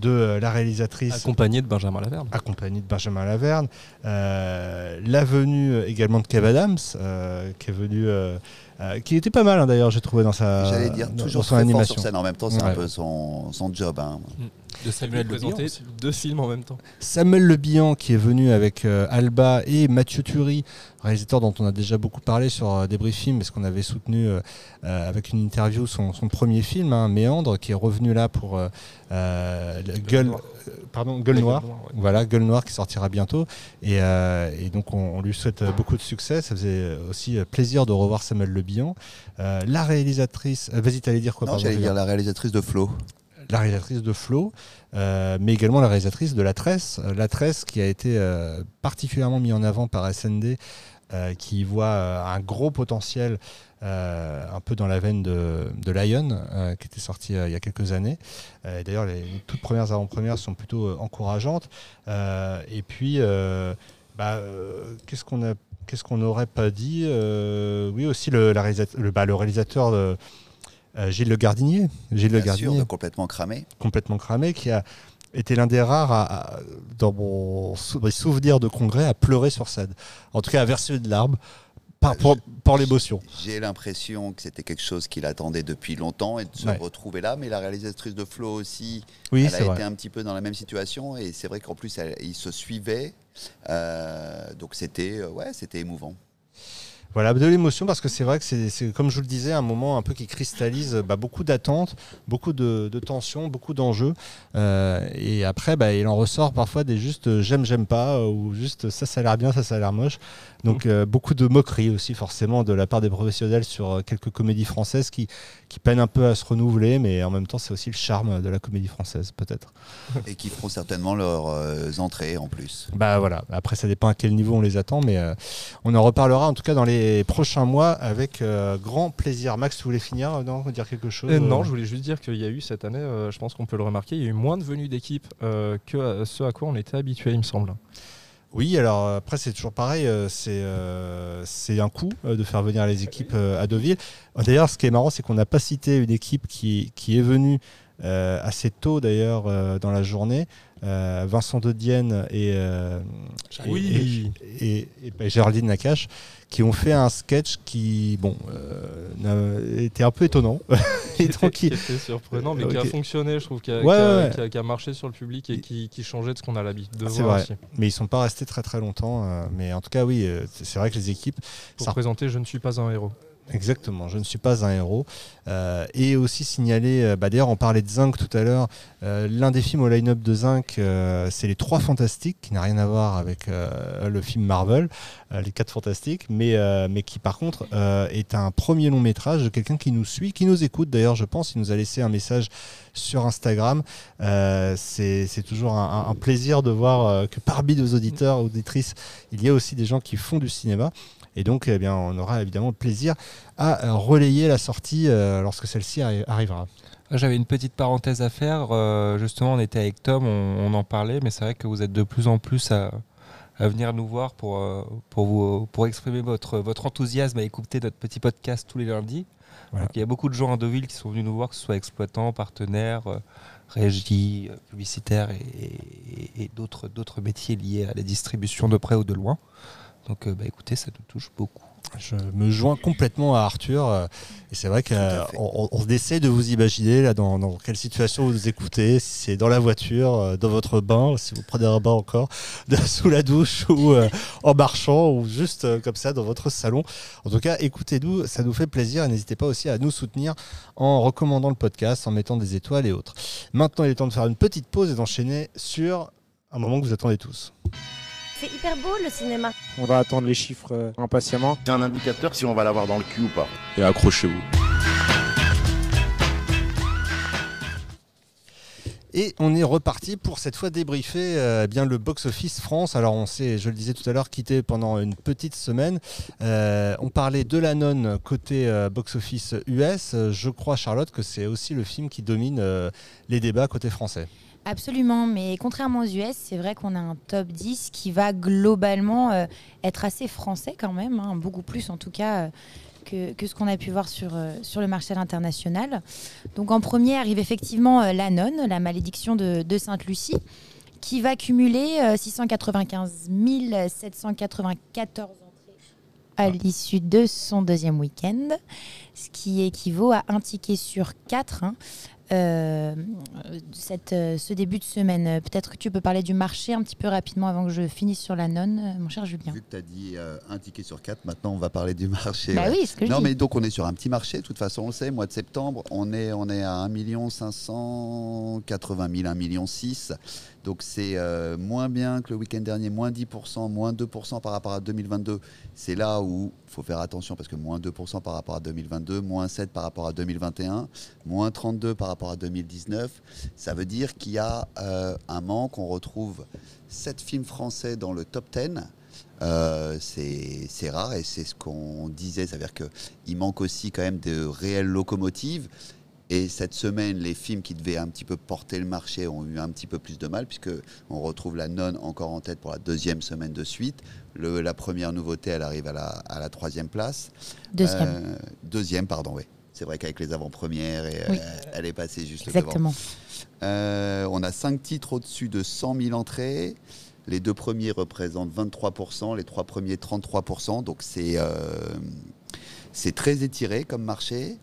de euh, la réalisatrice Accompagné de Benjamin Laverne. accompagné de Benjamin Laverne. Euh, la venue euh, également de Kev Adams, euh, qui est venu, euh, euh, qui était pas mal hein, d'ailleurs, j'ai trouvé dans sa, J'allais dire, dans- toujours dans son très fort animation. sur scène. En même temps, c'est un peu son, son job. hein. De Samuel Le Bihan deux films en même temps. Samuel Le Bihan qui est venu avec euh, Alba et Mathieu Turi, réalisateur dont on a déjà beaucoup parlé sur euh, Débris Film, parce qu'on avait soutenu euh, euh, avec une interview son, son premier film, hein, Méandre, qui est revenu là pour euh, euh, le Gueule, Noire. pardon, Gueule Noire. Gueule Noire, ouais. Voilà, Gueule Noire qui sortira bientôt. Et, euh, et donc on, on lui souhaite beaucoup de succès. Ça faisait aussi plaisir de revoir Samuel Le Bihan. Euh, la réalisatrice, vas-y, t'allais dire quoi Non, j'allais dire la réalisatrice de Flo. La réalisatrice de Flo, euh, mais également la réalisatrice de La Tresse. Euh, La Tresse qui a été euh, particulièrement mis en avant par SND, qui voit un gros potentiel un peu dans la veine de, de Lion, qui était sorti il y a quelques années. D'ailleurs, les toutes premières avant-premières sont plutôt encourageantes. Et puis, bah, qu'est-ce qu'on a Qu'est-ce qu'on n'aurait pas dit? Oui, aussi le, la le, bah, le réalisateur de, Gilles Le Gardinier. Gilles Le sûr, Gardinier de complètement cramé. complètement cramé, qui a été l'un des rares, à- à- dans mon sou- mes souvenirs de congrès, à pleurer sur scène. En tout cas, à verser de larmes par, pour, par l'émotion. J'ai l'impression que c'était quelque chose qu'il attendait depuis longtemps et de se Ouais. retrouver là. Mais la réalisatrice de Flo aussi, Oui, elle a été un petit peu dans la même situation. Et c'est vrai qu'en plus, elle- ils se suivaient. Euh, donc c'était euh, ouais, c'était émouvant. Voilà, de l'émotion parce que c'est vrai que c'est, comme je vous le disais, un moment un peu qui cristallise bah, beaucoup d'attentes, beaucoup de, de tensions, beaucoup d'enjeux. Euh, et après, bah, il en ressort parfois des juste euh, j'aime, j'aime pas, euh, ou juste ça, ça a l'air bien, ça, ça a l'air moche. Donc euh, beaucoup de moqueries aussi, forcément, de la part des professionnels sur quelques comédies françaises qui, qui peinent un peu à se renouveler, mais en même temps, c'est aussi le charme de la comédie française, peut-être. et qui feront certainement leurs entrées en plus. Bah voilà, après ça dépend à quel niveau on les attend, mais euh, on en reparlera en tout cas dans les prochains mois avec euh, grand plaisir. Max, tu voulais finir, euh, non Dire quelque chose Euh, non, je voulais juste dire qu'il y a eu cette année, je pense qu'on peut le remarquer, il y a eu moins de venues d'équipe que ce à quoi on était habitué, il me semble. Oui, alors après c'est toujours pareil, c'est euh, un coup de faire venir les équipes à Deauville. D'ailleurs, ce qui est marrant, c'est qu'on n'a pas cité une équipe qui, qui est venue euh, assez tôt d'ailleurs euh, dans la journée. Euh, Vincent de Dienne et, euh, et- Oui. et, et- et- et Géraldine Nakache qui ont fait un sketch qui bon était un peu étonnant et tranquille. qui était surprenant, mais qui a fonctionné, je trouve, qui a, Ouais, qui a- ouais, ouais. qui a- qui a marché sur le public et qui, qui changeait de ce qu'on a l'habitude de C'est voir vrai, aussi. mais ils sont pas restés très très longtemps. mais en tout cas, oui, c'est c'est vrai que les équipes, Pour ça présenter Je ne suis pas un héros. Exactement, je ne suis pas un héros. Euh, et aussi signaler, euh, bah, d'ailleurs on parlait de Zinc tout à l'heure, euh, l'un des films au line-up de Zinc, euh, c'est Les Trois Fantastiques, qui n'a rien à voir avec euh, le film Marvel, euh, Les Quatre Fantastiques, mais, mais qui par contre est un premier long métrage de quelqu'un qui nous suit, qui nous écoute d'ailleurs je pense, il nous a laissé un message sur Instagram. C'est toujours un, un- plaisir de voir que parmi nos auditeurs, auditrices, il y a aussi des gens qui font du cinéma. Et donc, eh bien, on aura évidemment le plaisir à euh, relayer la sortie euh, lorsque celle-ci arri- arrivera. J'avais une petite parenthèse à faire. euh, justement, on était avec Tom, on, on en parlait, mais c'est vrai que vous êtes de plus en plus à, à venir nous voir pour, pour, vous, pour exprimer votre, votre enthousiasme à écouter notre petit podcast tous les lundis. Voilà. Donc, il y a beaucoup de gens à Deauville qui sont venus nous voir, que ce soit exploitants, partenaires, régie, euh, publicitaires et, et- et d'autres métiers liés à la distribution de près ou de loin. Donc, euh, bah, écoutez, ça nous touche beaucoup. Je me joins complètement à Arthur. euh, Et c'est vrai qu'on on essaie de vous imaginer là, dans, dans quelle situation vous nous écoutez, si c'est dans la voiture, euh, dans votre bain, si vous prenez un bain encore, sous la douche ou euh, en marchant ou juste euh, comme ça dans votre salon. En tout cas, écoutez-nous, ça nous fait plaisir et n'hésitez pas aussi à nous soutenir en recommandant le podcast, en mettant des étoiles et autres. Maintenant, il est temps de faire une petite pause et d'enchaîner sur un moment que vous attendez tous. C'est hyper beau le cinéma. On va attendre les chiffres euh, impatiemment. C'est un indicateur si on va l'avoir dans le cul ou pas. Et accrochez-vous. Et on est reparti pour cette fois débriefer euh, bien le box-office France. Alors on s'est, je le disais tout à l'heure, quitté pendant une petite semaine. Euh, on parlait de la nonne côté euh, box-office US. Je crois, Charlotte, que c'est aussi le film qui domine euh, les débats côté français. Absolument, mais contrairement aux US, c'est vrai qu'on a un top 10 qui va globalement euh, être assez français quand même, hein, beaucoup plus en tout cas euh, que, que ce qu'on a pu voir sur, euh, sur le marché à l'international. Donc en premier arrive effectivement La Nonne, la malédiction de, de Sainte-Lucie, qui va cumuler euh, 695 794 entrées à l'issue de son deuxième week-end, ce qui équivaut à un ticket sur quatre. hein. Euh, cette, euh, ce début de semaine. Peut-être que tu peux parler du marché un petit peu rapidement avant que je finisse sur la nonne, euh, mon cher Julien. Vu que tu as dit euh, un ticket sur quatre, maintenant on va parler du marché. Bah ouais. oui, ce que je Non, dis. mais donc on est sur un petit marché, de toute façon on le sait, mois de septembre, on est, on est à 1 580 000, 1 million 6. Donc c'est euh, moins bien que le week-end dernier, moins 10%, moins 2% par rapport à 2022. C'est là où il faut faire attention parce que moins 2% par rapport à 2022, moins 7% par rapport à 2021, moins 32 par rapport à 2019. Ça veut dire qu'il y a euh, un manque. On retrouve 7 films français dans le top 10. Euh, c'est rare et c'est ce qu'on disait, c'est-à-dire qu'il manque aussi quand même de réelles locomotives. Et cette semaine, les films qui devaient un petit peu porter le marché ont eu un petit peu plus de mal, puisque on retrouve La Nonne encore en tête pour la deuxième semaine de suite. Le- la première nouveauté, elle arrive à la, à la troisième place. Deuxième. Euh, deuxième, pardon, oui. C'est vrai qu'avec les avant-premières, Oui. euh, elle est passée juste Exactement. devant. Euh, on a cinq titres au-dessus de 100 000 entrées. Les deux premiers représentent 23%, les trois premiers 33%. Donc c'est euh, c'est très étiré comme marché.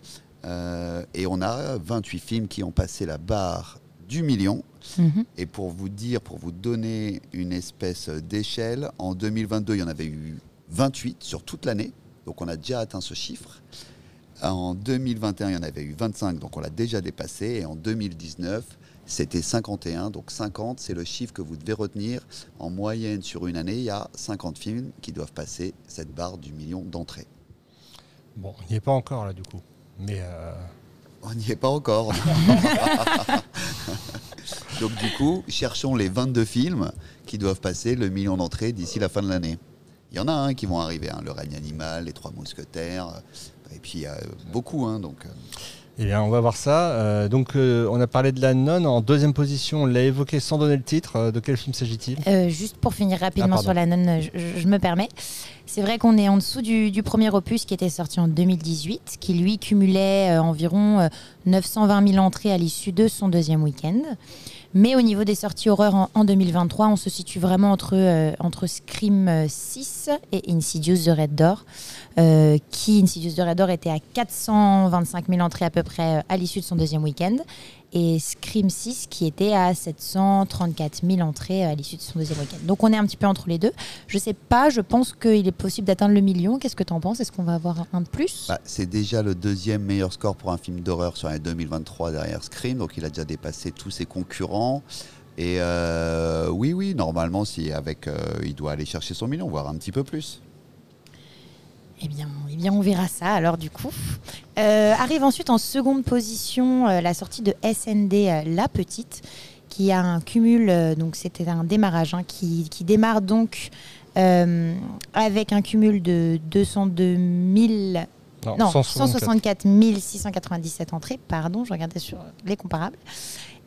Euh, et on a 28 films qui ont passé la barre du million. Mhm. Et pour vous dire, pour vous donner une espèce d'échelle, en 2022, il y en avait eu 28 sur toute l'année. Donc on a déjà atteint ce chiffre. En 2021, il y en avait eu 25, donc on l'a déjà dépassé. Et en 2019, c'était 51. Donc 50, c'est le chiffre que vous devez retenir. En moyenne, sur une année, il y a 50 films qui doivent passer cette barre du million d'entrées. Bon, on n'y est pas encore là du coup. Mais euh, On n'y est pas encore. Donc du coup, cherchons les 22 films qui doivent passer le million d'entrées d'ici la fin de l'année. Il y en a un qui vont arriver, hein, Le règne animal, Les Trois Mousquetaires, et puis il y a beaucoup. hein, donc, euh, eh bien, on va voir ça. Euh, donc, euh, on a parlé de la nonne en deuxième position. On l'a évoqué sans donner le titre. Euh, de quel film s'agit-il? Euh, juste pour finir Ah, rapidement pardon. sur la nonne, je, je- me permets. C'est vrai qu'on est en dessous du, du premier opus qui était sorti en 2018, qui lui cumulait euh, environ euh, 920 000 entrées à l'issue de son deuxième week-end. Mais au niveau des sorties horreur en, en 2023, on se situe vraiment entre, euh, entre Scream euh, 6 et Insidious The Red Door, euh, qui, Insidious The Red Door, était à 425 000 entrées à peu près euh, à l'issue de son deuxième week-end, et Scream 6 qui était à 734 000 entrées euh, à l'issue de son deuxième week-end. Donc on est un petit peu entre les deux. Je sais pas, je pense qu'il est possible d'atteindre le million. Qu'est-ce que tu en penses? Est-ce qu'on va avoir un de plus? Bah, c'est déjà le deuxième meilleur score pour un film d'horreur sur l'année 2023 derrière Scream, donc il a déjà dépassé tous ses concurrents. Et euh, oui, oui, normalement, si avec, euh, il doit aller chercher son million, voire un petit peu plus. Eh bien, eh bien, on verra ça alors du coup. Euh, arrive ensuite en seconde position euh, la sortie de SND euh, La Petite, qui a un cumul, donc c'était un démarrage, hein, qui, qui démarre donc avec un cumul de 202 000... Non, Non, 164. 164 697 entrées, pardon, je regardais sur les comparables.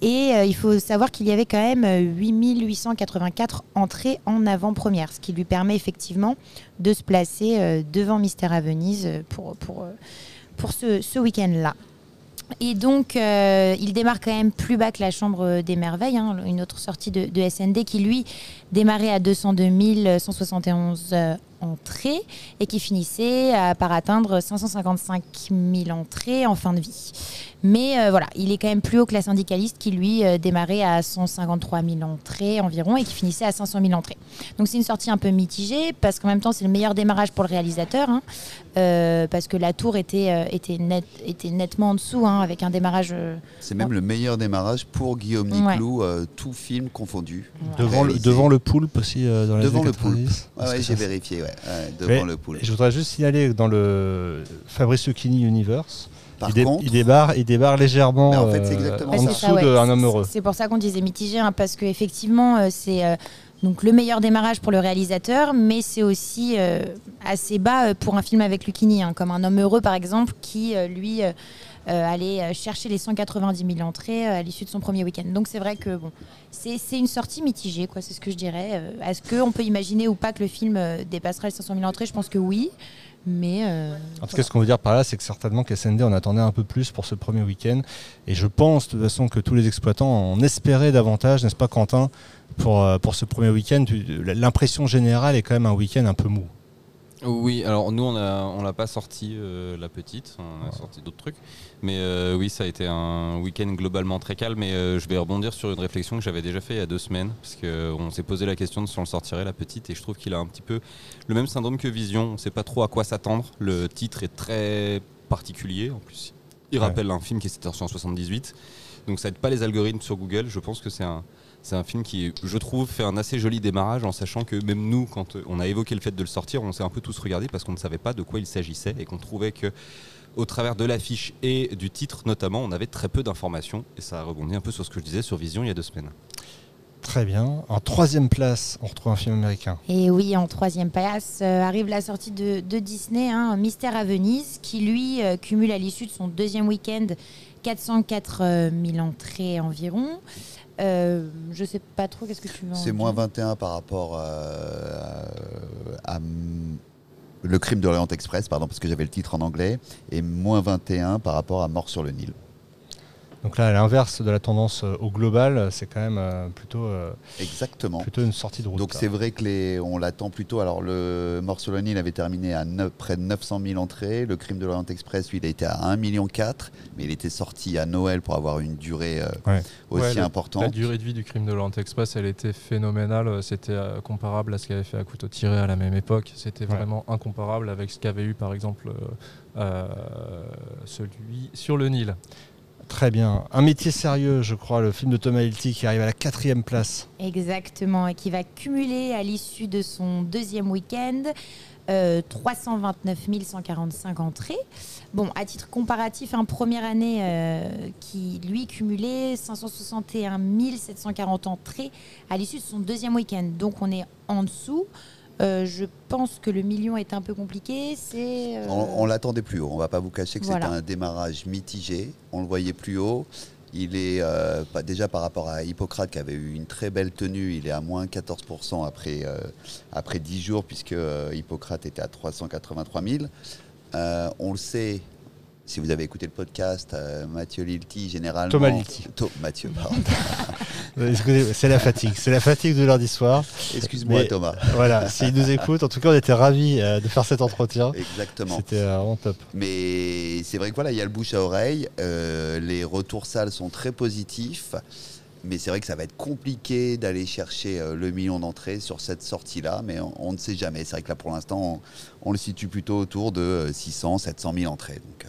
Et euh, il faut savoir qu'il y avait quand même euh, 8884 entrées en avant-première, ce qui lui permet effectivement de se placer euh, devant Mystère à Venise euh, pour, pour, euh, pour ce, ce week-end-là. Et donc, euh, il démarre quand même plus bas que la Chambre des Merveilles, hein, une autre sortie de, de SND qui, lui, démarrait à 202 171 euh, entrées et qui finissait euh, par atteindre 555 000 entrées en fin de vie. Mais euh, voilà, il est quand même plus haut que la syndicaliste qui lui euh, démarrait à 153 000 entrées environ et qui finissait à 500 000 entrées. Donc c'est une sortie un peu mitigée parce qu'en même temps c'est le meilleur démarrage pour le réalisateur hein, euh, parce que la tour était, euh, était, net, était nettement en dessous hein, avec un démarrage. euh, C'est même le meilleur démarrage pour Guillaume Ouais. Niclou, euh, tout film confondu. Devant le, devant le poulpe aussi euh, dans les Devant années le 90. poulpe. Ouais, Parce ouais, que j'ai vérifié, ouais, devant Mais le poulpe. Je voudrais juste signaler que dans le Fabrice Lucchini Universe, Par il, dé- contre- il débarre, il débarre légèrement Mais en fait, euh, exactement en c'est dessous ouais. d'un homme heureux. C'est pour ça qu'on disait mitigé, hein, parce qu'effectivement, euh, c'est euh, donc le meilleur démarrage pour le réalisateur, mais c'est aussi euh, assez bas euh, pour un film avec Lucchini, hein, comme Un homme heureux par exemple, qui euh, lui euh, allait euh, chercher les 190 000 entrées euh, à l'issue de son premier week-end. Donc c'est vrai que bon, c'est une sortie mitigée, quoi, c'est ce que je dirais. Est-ce qu'on peut imaginer ou pas que le film dépassera les 500 000 entrées? Je pense que oui. Mais euh, En tout cas, ce qu'on veut dire par là, c'est que certainement qu'SND en attendait un peu plus pour ce premier week-end. Et je pense de toute façon que tous les exploitants en espéraient davantage, n'est-ce pas, Quentin, pour, pour ce premier week-end? L'impression générale est quand même un week-end un peu mou. Oui, alors nous on a, on l'a pas sorti euh, la petite, on a sorti d'autres trucs, mais euh, oui ça a été un week-end globalement très calme. Et euh, je vais rebondir sur une réflexion que j'avais déjà fait il y a deux semaines, parce qu'on s'est posé la question de si on le sortirait la petite, et je trouve qu'il a un petit peu le même syndrome que Vision. On sait pas trop à quoi s'attendre. Le titre est très particulier en plus. Il Ouais. rappelle un film qui s'était sorti en 78, donc ça aide pas les algorithmes sur Google. Je pense que c'est un c'est un film qui, je trouve, fait un assez joli démarrage en sachant que même nous, quand euh, on a évoqué le fait de le sortir, on s'est un peu tous regardés parce qu'on ne savait pas de quoi il s'agissait et qu'on trouvait que, au travers de l'affiche et du titre notamment, on avait très peu d'informations. Et ça a rebondi un peu sur ce que je disais sur Vision il y a deux semaines. Très bien. En troisième place, on retrouve un film américain. Et oui, en troisième place euh, arrive la sortie de, de Disney, hein, Mystère à Venise, qui lui euh, cumule à l'issue de son deuxième week-end 404 000 entrées environ. Euh, je sais pas trop, qu'est-ce que tu C'est moins 21 par rapport euh, à, à Le crime d'Orient Express, pardon, parce que j'avais le titre en anglais, et moins 21 par rapport à Mort sur le Nil. Donc là, à l'inverse de la tendance euh, au global, c'est quand même euh, plutôt, euh, Exactement. plutôt une sortie de route. Donc c'est vrai que les, on l'attend plutôt. Alors le le Nil avait terminé à près de 900 000 entrées. Le Crime de l'Orient Express, lui, il a été à 1,4 million, mais il était sorti à Noël pour avoir une durée euh, Ouais. aussi Ouais, importante. La durée de vie du crime de l'Orient Express, elle était phénoménale. Euh, C'était euh, comparable à ce qu'avait fait à couteau tiré à la même époque. C'était Ouais. vraiment incomparable avec ce qu'avait eu par exemple euh, euh, celui sur le Nil. Très bien. Un métier sérieux, je crois, le film de Thomas Hilty qui arrive à la quatrième place. Exactement, et qui va cumuler à l'issue de son deuxième week-end euh, 329 145 entrées. Bon, à titre comparatif, un première année euh, qui lui cumulait 561 740 entrées à l'issue de son deuxième week-end. Donc on est en dessous. Euh, je pense que le million est un peu compliqué. C'est euh, On, on l'attendait plus haut. On va pas vous cacher que Voilà. c'était un démarrage mitigé. On le voyait plus haut. Il est euh, pas, déjà par rapport à Hippocrate qui avait eu une très belle tenue. Il est à moins 14% après, après 10 jours puisque Hippocrate était à 383 000. Euh, on le sait. Si vous avez écouté le podcast, euh, Mathieu Lilti, généralement. Thomas Lilti. Tho- Mathieu, pardon. C'est la fatigue, c'est la fatigue de lundi soir. Excuse-moi, Thomas. Voilà, s'il nous écoute, en tout cas, on était ravis euh, de faire cet entretien. Exactement. C'était euh, vraiment top. Mais c'est vrai que voilà, il y a le bouche à oreille. euh, les retours salles sont très positifs. Mais c'est vrai que ça va être compliqué d'aller chercher le million d'entrées sur cette sortie-là. Mais on, on ne sait jamais. C'est vrai que là, pour l'instant, on, on le situe plutôt autour de euh, 600, 700 000 entrées. Donc,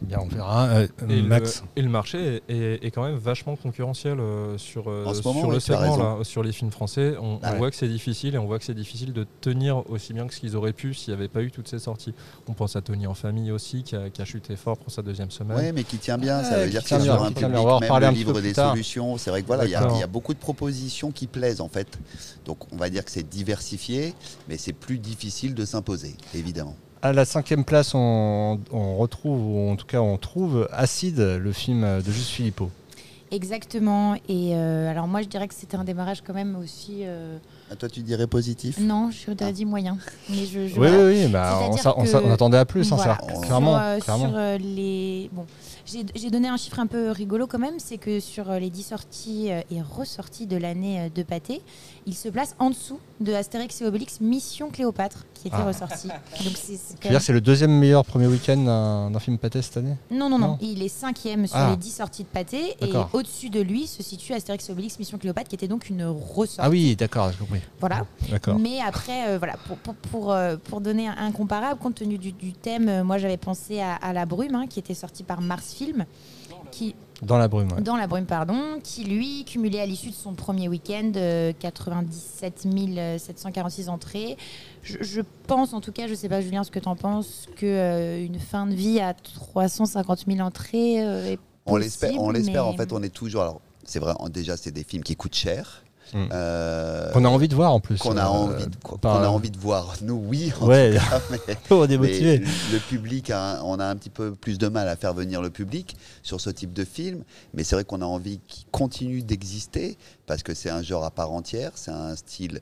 Bien, on verra. Euh, Et, Max le, et le marché est, est- est quand même vachement concurrentiel euh, sur, euh, En ce moment, sur oui, le segment, là, sur les films français. On, Ah on ouais. voit que c'est difficile et on voit que c'est difficile de tenir aussi bien que ce qu'ils auraient pu s'il n'y avait pas eu toutes ces sorties. On pense à Tony en famille aussi, qui a, qui a chuté fort pour sa deuxième semaine. ouais, mais qui tient bien. ça veut dire c'est bien, sur un public même le livre peu des solutions. C'est vrai que voilà, y, a- il y a beaucoup de propositions qui plaisent en fait. Donc, on va dire que c'est diversifié, mais c'est plus difficile de s'imposer, évidemment. À la cinquième place, on, on retrouve, ou en tout cas, on trouve Acide, le film de Juste Philippot. Exactement. Et euh, alors moi, je dirais que c'était un démarrage quand même aussi euh, Ah, toi, tu dirais positif Non, je t'aurais dit moyen. Mais je, je- Oui, oui, oui, bah, on s'a- on que- s'a- on attendait à plus, hein, ça, Sur, clairement, euh, clairement. sur, euh, les. Bon, j'ai donné un chiffre un peu rigolo quand même, c'est que sur euh, les 10 sorties euh, et ressorties de l'année euh, de Pâté, il se place en dessous de Astérix et Obélix Mission Cléopâtre, qui était Ah. ressorti. Donc c'est- c'est le deuxième meilleur premier week-end d'un film pâté cette année? Non, non, non, Non. il est cinquième sur Ah. les 10 sorties de Pâté, et au-dessus de lui se situe Astérix et Obélix Mission Cléopâtre, qui était donc une ressortie. Ah oui, d'accord, j'ai compris. Voilà. D'accord. Mais après, euh, voilà, pour, pour, pour, euh, pour donner un, un comparable, compte tenu du, du thème, euh, moi j'avais pensé à, à La Brume, hein, qui était sorti par Mars Film, qui, Dans la brume, ouais. dans La Brume, pardon, qui lui cumulait à l'issue de son premier week-end euh, 97 746 entrées. Je, je pense, en tout cas, je sais pas Julien ce que tu en penses, qu'une fin de vie à 350 000 entrées euh, est On l'espère, on l'espère. En fait, on est toujours. Alors, c'est vrai. Déjà, c'est des films qui coûtent cher. Euh, Qu'on a envie de voir en plus. Qu'on a euh, envie, de, qu'on par- a envie de voir. Nous, oui. en Ouais. tout cas, mais- On est motivé. Le public, a, on a un petit peu plus de mal à faire venir le public sur ce type de film. Mais c'est vrai qu'on a envie qu'il continue d'exister parce que c'est un genre à part entière. C'est un style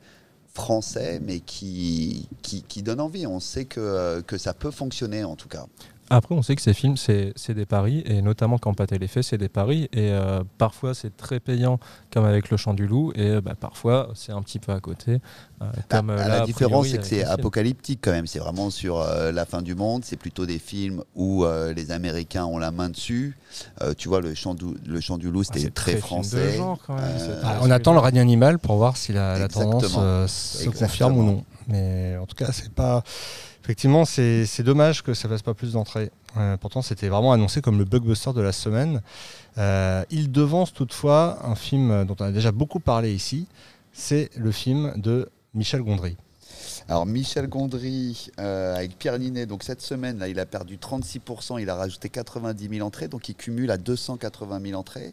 français, mais qui, qui, qui donne envie. On sait que, que ça peut fonctionner en tout cas. Après, on sait que ces films, c'est c'est des paris, et notamment quand Pâté les fait, c'est des paris. Et euh, parfois, c'est très payant, comme avec Le Chant du Loup, et euh, bah, parfois, c'est un petit peu à côté. euh, comme, euh, Ah, là, la différence, priori, c'est que c'est apocalyptique quand même. C'est vraiment sur euh, la fin du monde. C'est plutôt des films où euh, les Américains ont la main dessus. Euh, tu vois, le chant du, le chant du loup, c'était c'est très, très film de français. genre, quand même, c'est Ah, on attend le règne animal pour voir si la, la tendance euh, se confirme ou non. Mais en tout cas, c'est pas. Effectivement, c'est dommage que ça fasse pas plus d'entrées. Euh, pourtant, c'était vraiment annoncé comme le blockbuster de la semaine. Euh, il devance toutefois un film dont on a déjà beaucoup parlé ici. C'est le film de Michel Gondry. Alors Michel Gondry euh, avec Pierre Ninet, donc cette semaine là, il a perdu 36%, il a rajouté 90 000 entrées, donc il cumule à 280 000 entrées.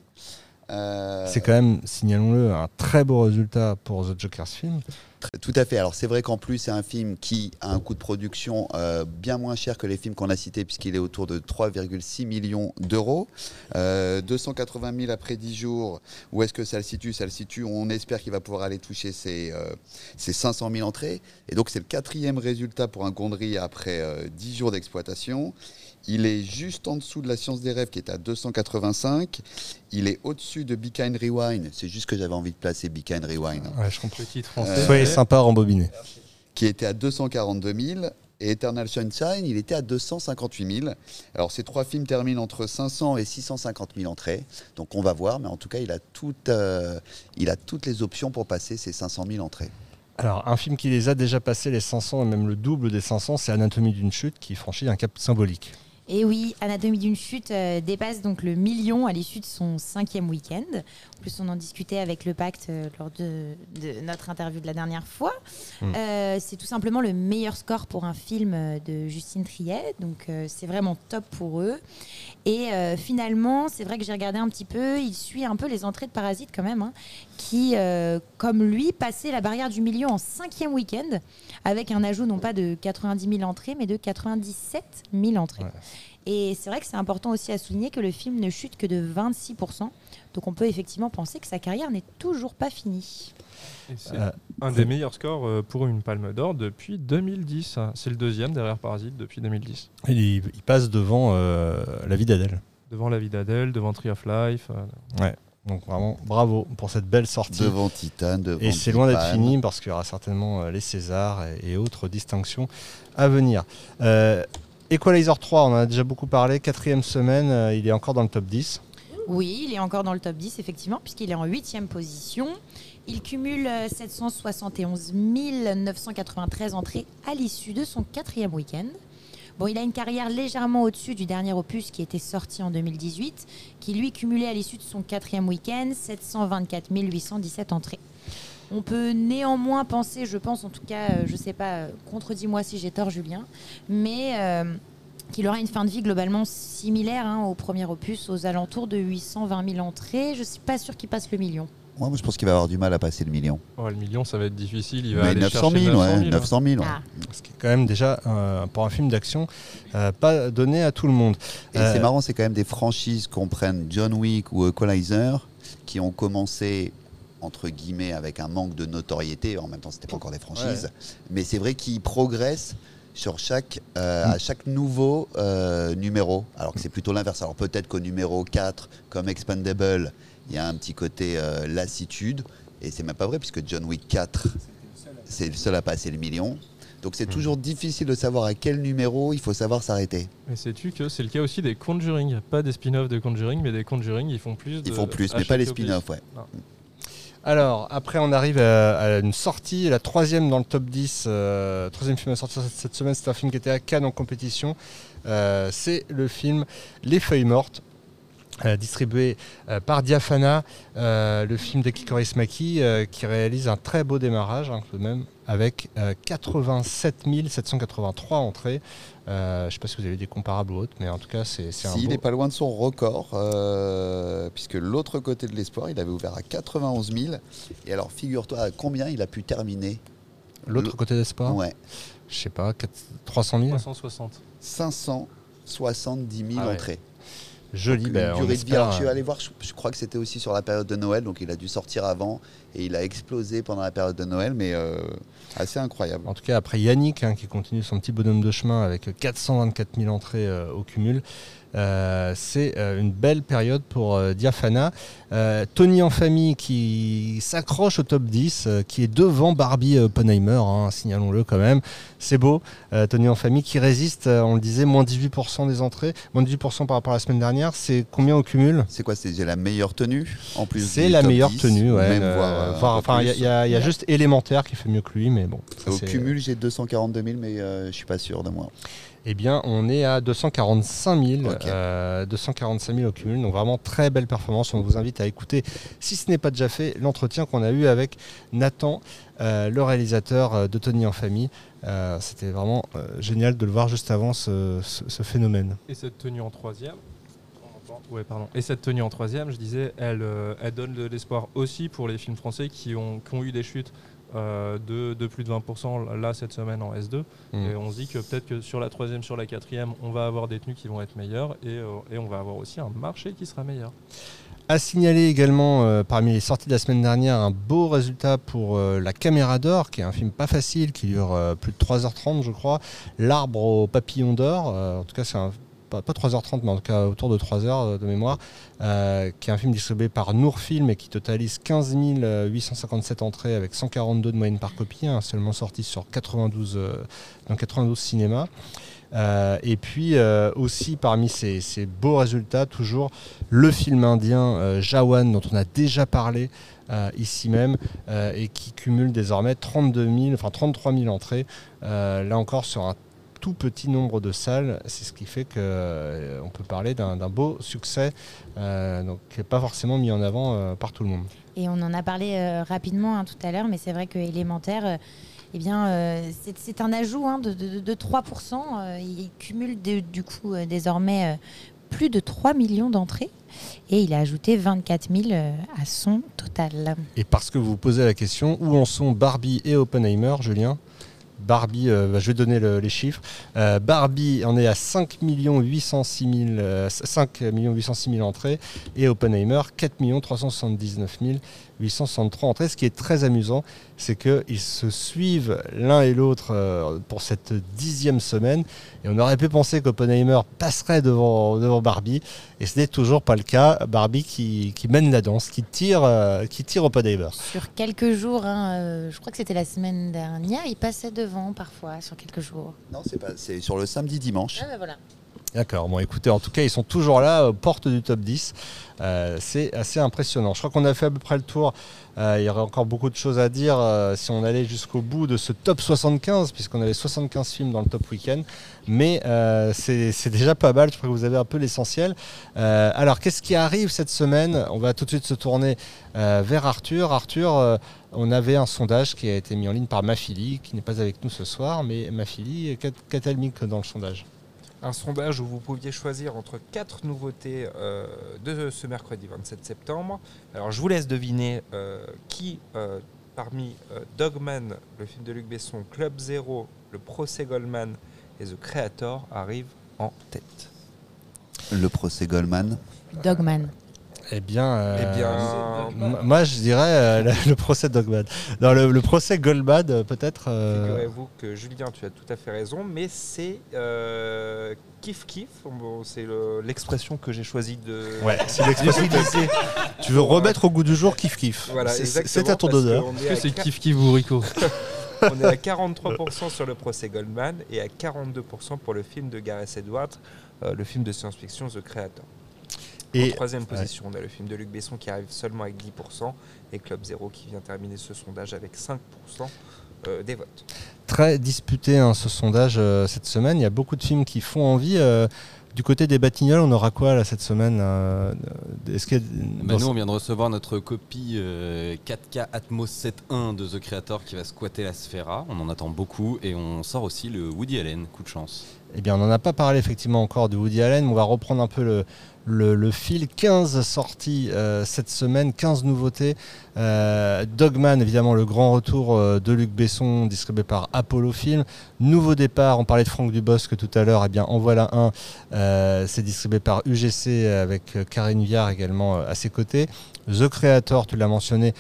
Euh, C'est quand même, signalons-le, un très beau résultat pour The Joker's film. Tout à fait. Alors c'est vrai qu'en plus c'est un film qui a un coût de production euh, bien moins cher que les films qu'on a cités puisqu'il est autour de 3,6 millions d'euros. Euh, 280 000 après 10 jours. Où est-ce que ça le situe? Ça le situe. On espère qu'il va pouvoir aller toucher ses, euh, ses 500 000 entrées. Et donc c'est le quatrième résultat pour un Gondry après euh, 10 jours d'exploitation. Il est juste en dessous de la science des rêves qui est à 285. Il est au-dessus de Be Kind Rewind. C'est juste que j'avais envie de placer Be Kind Rewind. Ouais, je comprends. Petit Euh, français. Soyez sympa, rembobiné. qui était à 242 000 et Eternal Sunshine, il était à 258 000. Alors ces trois films terminent entre 500 et 650 000 entrées, donc on va voir, mais en tout cas il a, toutes, euh, il a toutes les options pour passer ces 500 000 entrées. Alors, un film qui les a déjà passés, les 500 et même le double des 500, c'est Anatomie d'une chute qui franchit un cap symbolique. Et oui, Anatomie d'une chute euh, dépasse donc le million à l'issue de son cinquième week-end. En plus, on en discutait avec le pacte euh, lors de, de notre interview de la dernière fois. Mm. Euh, c'est tout simplement le meilleur score pour un film de Justine Triet, donc c'est vraiment top pour eux. Et finalement, c'est vrai que j'ai regardé un petit peu, il suit un peu les entrées de Parasite quand même, hein, qui, comme lui, passait la barrière du million en cinquième week-end, avec un ajout non pas de 90 000 entrées, mais de 97 000 entrées. Et c'est vrai que c'est important aussi à souligner que le film ne chute que de 26%. Donc on peut effectivement penser que sa carrière n'est toujours pas finie. C'est Euh, un des meilleurs scores euh, pour une Palme d'Or depuis 2010. hein. C'est le deuxième derrière Parasite depuis 2010. Il, il passe devant euh, La vie d'Adèle. Devant La vie d'Adèle, devant Tree of Life. euh, Ouais. Donc vraiment, bravo pour cette belle sortie. Devant Titan, devant Et c'est loin d'être fini parce qu'il y aura certainement les Césars et, et autres distinctions à venir. Euh, Equalizer 3, on en a déjà beaucoup parlé. Quatrième semaine, euh, il est encore dans le top 10. Oui, il est encore dans le top 10, effectivement, puisqu'il est en huitième position. Il cumule euh, 771 993 entrées à l'issue de son quatrième week-end. Bon, il a une carrière légèrement au-dessus du dernier opus qui était sorti en 2018, qui lui cumulait à l'issue de son quatrième week-end 724 817 entrées. On peut néanmoins penser, je pense en tout cas, euh, je sais pas, euh, contredis-moi si j'ai tort Julien, mais euh, qu'il aura une fin de vie globalement similaire hein, au premier opus, aux alentours de 820 000 entrées. Je suis pas sûre qu'il passe le million. Ouais, moi je pense qu'il va avoir du mal à passer le million. oh, le million, ça va être difficile. Il va Mais aller 900 chercher 000, ouais, 900 000, 900 000, ouais. Ah. Ce qui est quand même déjà, euh, pour un film d'action, euh, pas donné à tout le monde. Et Euh, c'est marrant, c'est quand même des franchises qu'on prenne John Wick ou Equalizer qui ont commencé entre guillemets, avec un manque de notoriété. En même temps, c'était pas encore des franchises. Mais c'est vrai qu'ils progressent sur chaque, euh, à chaque nouveau euh, numéro. Alors que c'est plutôt l'inverse. Alors peut-être qu'au numéro 4, comme Expandable, il y a un petit côté euh, lassitude. Et c'est même pas vrai, puisque John Wick 4, c'est le seul à passer le million. Donc c'est toujours difficile de savoir à quel numéro il faut savoir s'arrêter. Mais sais-tu que c'est le cas aussi des Conjuring? Pas des spin-offs de Conjuring, mais des Conjuring, ils font plus. De Ils font plus, mais pas les spin-offs, ouais. Non. Alors, après, on arrive à, une sortie, la troisième dans le top 10, euh, troisième film à sortir cette, semaine, c'est un film qui était à Cannes en compétition. Euh, c'est le film Les Feuilles Mortes. euh, distribué par Diafana, le film d'Ekikoris Maki, euh, qui réalise un très beau démarrage, hein, tout de même, avec euh, 87 783 entrées. Euh, je ne sais pas si vous avez des comparables ou autres, mais en tout cas, c'est c'est un Si, il beau... n'est pas loin de son record, euh, puisque l'autre côté de l'espoir, il avait ouvert à 91 000. Et alors, figure-toi à combien il a pu terminer L'autre Le- côté d'espoir Ouais, Je sais pas, 4 300 000 360. 570 000 Ah ouais. entrées. Joli, Donc, ben, une on durée de vie. espère, Alors, je suis allé voir, je, je crois que c'était aussi sur la période de Noël, donc il a dû sortir avant et il a explosé pendant la période de Noël, mais euh, assez incroyable. En tout cas, après Yannick, hein, qui continue son petit bonhomme de chemin avec 424 000 entrées euh, au cumul, euh, c'est une belle période pour Diafana. Tony en famille qui s'accroche au top 10, euh, qui est devant Barbie Oppenheimer, hein, signalons-le quand même. C'est beau. Euh, Tony en famille qui résiste, euh, on le disait, moins 18% des entrées, moins 18% par rapport à la semaine dernière. C'est combien au cumul? C'est quoi C'est la meilleure tenue en plus C'est la meilleure 10, tenue, ou ouais. Euh, euh, enfin, il y a- y, juste élémentaire qui fait mieux que lui, mais bon. ça, Au cumul, j'ai 242 000, mais euh, je suis pas sûr de moi. Eh bien, on est à 245 000, Ok. euh, 245 000 au cumul. Donc vraiment très belle performance. On vous invite à écouter, si ce n'est pas déjà fait, l'entretien qu'on a eu avec Nathan, le réalisateur euh, de Tony en famille. Euh, C'était vraiment euh, génial de le voir juste avant ce, ce- ce phénomène. Et cette tenue en troisième. Ouais, pardon. Et cette tenue en troisième, je disais, elle, euh, elle donne de l'espoir aussi pour les films français qui ont, qui ont eu des chutes euh, de, de plus de 20% là cette semaine en S2. Mm. Et on se dit que peut-être que sur la troisième, sur la quatrième, on va avoir des tenues qui vont être meilleures et, euh, et on va avoir aussi un marché qui sera meilleur. À signaler également, euh, parmi les sorties de la semaine dernière, un beau résultat pour euh, La Caméra d'Or, qui est un film pas facile, qui dure euh, plus de 3h30, je crois. L'Arbre au papillon d'or, en tout cas, c'est un. Pas, pas 3h30, mais en tout cas autour de 3h euh, de mémoire, qui est un film distribué par Nour Film et qui totalise 15 857 entrées avec 142 de moyenne par copie, hein, seulement sorti sur 92, euh, dans 92 cinémas. Euh, et puis euh, aussi parmi ces, beaux résultats, toujours le film indien euh, Jawan dont on a déjà parlé ici même et qui cumule désormais 32 000, enfin 33 000 entrées. Là encore sur un tout petit nombre de salles, c'est ce qui fait que euh, on peut parler d'un beau succès, donc pas forcément mis en avant par tout le monde. Et on en a parlé rapidement hein, tout à l'heure, mais c'est vrai que élémentaire, eh bien, euh, c'est- un ajout hein, de, de- de 3%. euh, il cumule du coup euh, désormais euh, plus de 3 millions d'entrées et il a ajouté 24 000 euh, à son total. Et parce que vous vous posez la question, où en sont Barbie et Oppenheimer, Julien? Barbie, euh, bah, je vais donner le- les chiffres. Euh, Barbie en est à 5 806 000, euh, 5 806 000 entrées et Oppenheimer 4 379 863 entrées. Ce qui est très amusant, c'est qu'ils se suivent l'un et l'autre euh, pour cette dixième semaine. Et on aurait pu penser qu'Oppenheimer passerait devant, devant Barbie. Et ce n'est toujours pas le cas. Barbie qui, qui mène la danse, qui tire, euh, qui tire Oppenheimer. Sur quelques jours, hein, euh, je crois que c'était la semaine dernière, il passait devant parfois sur quelques jours. Non, c'est pas, c'est sur le samedi dimanche. Ah, bah, voilà. D'accord, bon écoutez, en tout cas, ils sont toujours là, aux portes du top 10. Euh, c'est assez impressionnant. Je crois qu'on a fait à peu près le tour. Euh, il y aurait encore beaucoup de choses à dire euh, si on allait jusqu'au bout de ce top 75, puisqu'on avait 75 films dans le top week-end. Mais c'est déjà pas mal, je crois que vous avez un peu l'essentiel. Alors, qu'est-ce qui arrive cette semaine? On va tout de suite se tourner vers Arthur. Arthur, on avait un sondage qui a été mis en ligne par Mafili, qui n'est pas avec nous ce soir. Mais Mafili, qu'a- qu'a-t-elle mis dans le sondage? Un sondage où vous pouviez choisir entre quatre nouveautés euh, de ce mercredi 27 septembre. Alors je vous laisse deviner euh, qui euh, parmi euh, Dogman, le film de Luc Besson, Club Zero, le procès Goldman et The Creator arrive en tête. Le procès Goldman. Dogman. Eh bien, euh, Eh bien, moi je dirais euh, le, le procès Dogman. Non, le, le procès Goldman, euh, peut-être. euh, Figurez-vous que Julien, tu as tout à fait raison, mais c'est euh, kiff kiff. Bon, c'est le- l'expression que j'ai choisi de. Ouais, c'est l'expression. Tu veux remettre au goût du jour kiff kiff. Voilà, C'est- à ton honneur. Est-ce que c'est kiff kiff bourricot On est à 43% sur le procès Goldman et à 42% pour le film de Gareth Edwards, euh, le film de science-fiction The Creator. Et- en troisième ouais. position, on a le film de Luc Besson qui arrive seulement avec 10% et Club Zero qui vient terminer ce sondage avec 5% euh, des votes. Très disputé hein, ce sondage euh, cette semaine. Il y a beaucoup de films qui font envie. euh, du côté des Batignolles, on aura quoi là cette semaine euh, Est-ce qu'il y a- Bah, nous, on vient de recevoir notre copie euh, 4K Atmos 7.1 de The Creator qui va squatter la Sphera. On en attend beaucoup et on sort aussi le Woody Allen. Coup de chance. Eh bien, on n'en a pas parlé effectivement encore de Woody Allen, on va reprendre un peu le, le, le fil. 15 sorties euh, cette semaine, 15 nouveautés. Euh, Dogman, évidemment, le grand retour euh, de Luc Besson, distribué par Apollo Film. Nouveau départ, on parlait de Franck Dubosc tout à l'heure, eh bien, en voilà un. Euh, C'est distribué par UGC avec euh, Karine Viard également euh, à ses côtés. The Creator, tu l'as mentionné,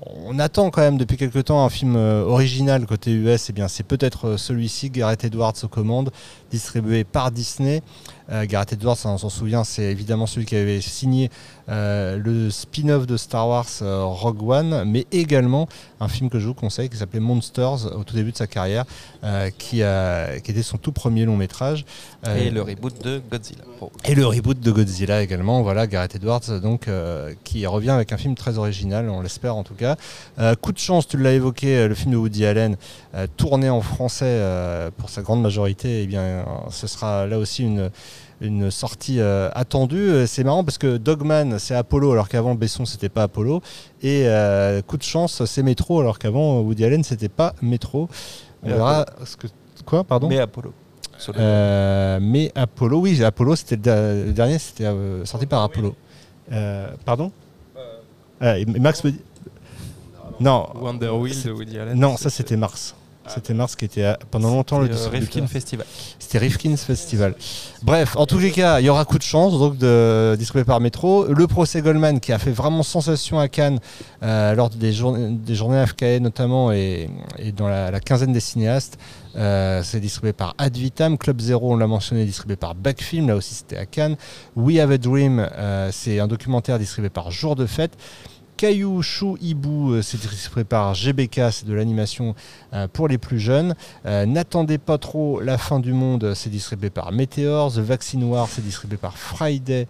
on attend quand même depuis quelques temps un film original côté US. Et bien, c'est peut-être celui-ci, Gareth Edwards aux commandes, distribué par Disney. Euh, Gareth Edwards, on s'en souvient, c'est évidemment celui qui avait signé euh, le spin-off de Star Wars euh, Rogue One, mais également un film que je vous conseille qui s'appelait Monsters au tout début de sa carrière, euh, qui, a, qui était son tout premier long métrage. Et le reboot de Godzilla. Et le reboot de Godzilla également, voilà, Gareth Edwards, donc, qui revient avec un film très original, on l'espère en tout cas. Coup de chance, tu l'as évoqué, le film de Woody Allen, tourné en français euh, pour sa grande majorité, eh bien, euh, ce sera là aussi une, une sortie euh, attendue. Euh, C'est marrant parce que Dogman, c'est Apollo, alors qu'avant Besson, c'était pas Apollo. Et euh, coup de chance, c'est Métro, alors qu'avant Woody Allen, c'était pas Métro. On Mais verra ce que. Quoi, pardon? Mais Apollo. Euh, mais Apollo, oui, Apollo, c'était le, dernier, c'était euh, sorti par Apollo. Euh, pardon? Ah, et Max me dit- Non. Wonder Wheel de Woody Allen. Non, ça c'était Mars. C'était Mars qui était pendant longtemps le euh, distributeur. Rifkin Festival. C'était Rifkin's Festival. Bref, en tous les cas, il y aura coup de chance, donc de, distribué par Metro. Le procès Goldman qui a fait vraiment sensation à Cannes euh, lors des, journées des journées AFKE notamment et, et dans la, la quinzaine des cinéastes. Euh, c'est distribué par Ad Vitam. Club Zero, on l'a mentionné, distribué par Backfilm. Là aussi, c'était à Cannes. We Have a Dream, euh, c'est un documentaire distribué par Jour de Fête. Caillou Chou Hibou, euh, c'est distribué par GBK, c'est de l'animation euh, pour les plus jeunes. Euh, N'attendez pas trop la fin du monde, c'est distribué par Meteor. The Vaccine War, c'est distribué par Friday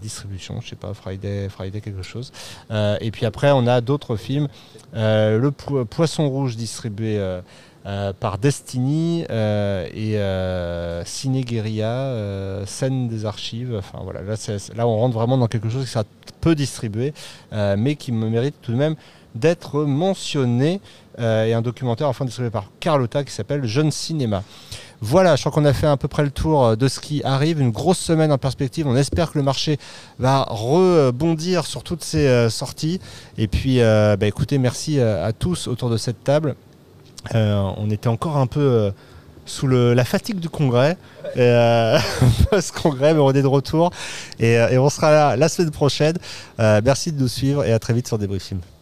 Distribution, je sais pas, Friday, Friday quelque chose. Et puis après, on a d'autres films. Le Po- Poisson Rouge, distribué euh, par Destiny euh, et euh, Ciné euh, scène des archives. Enfin voilà, là, on rentre vraiment dans quelque chose qui sera peu distribué, mais qui me mérite tout de même d'être mentionné. et un documentaire enfin distribué par Carlotta qui s'appelle Jeune Cinéma. Voilà, je crois qu'on a fait à peu près le tour de ce qui arrive. Une grosse semaine en perspective. On espère que le marché va rebondir sur toutes ces sorties. Et puis, bah, écoutez, merci à tous autour de cette table. Euh, on était encore un peu euh, sous la fatigue du congrès, euh, post-congrès, mais on est de retour. Et, euh, et on sera là la semaine prochaine. Merci de nous suivre et à très vite sur Débriefing. Thank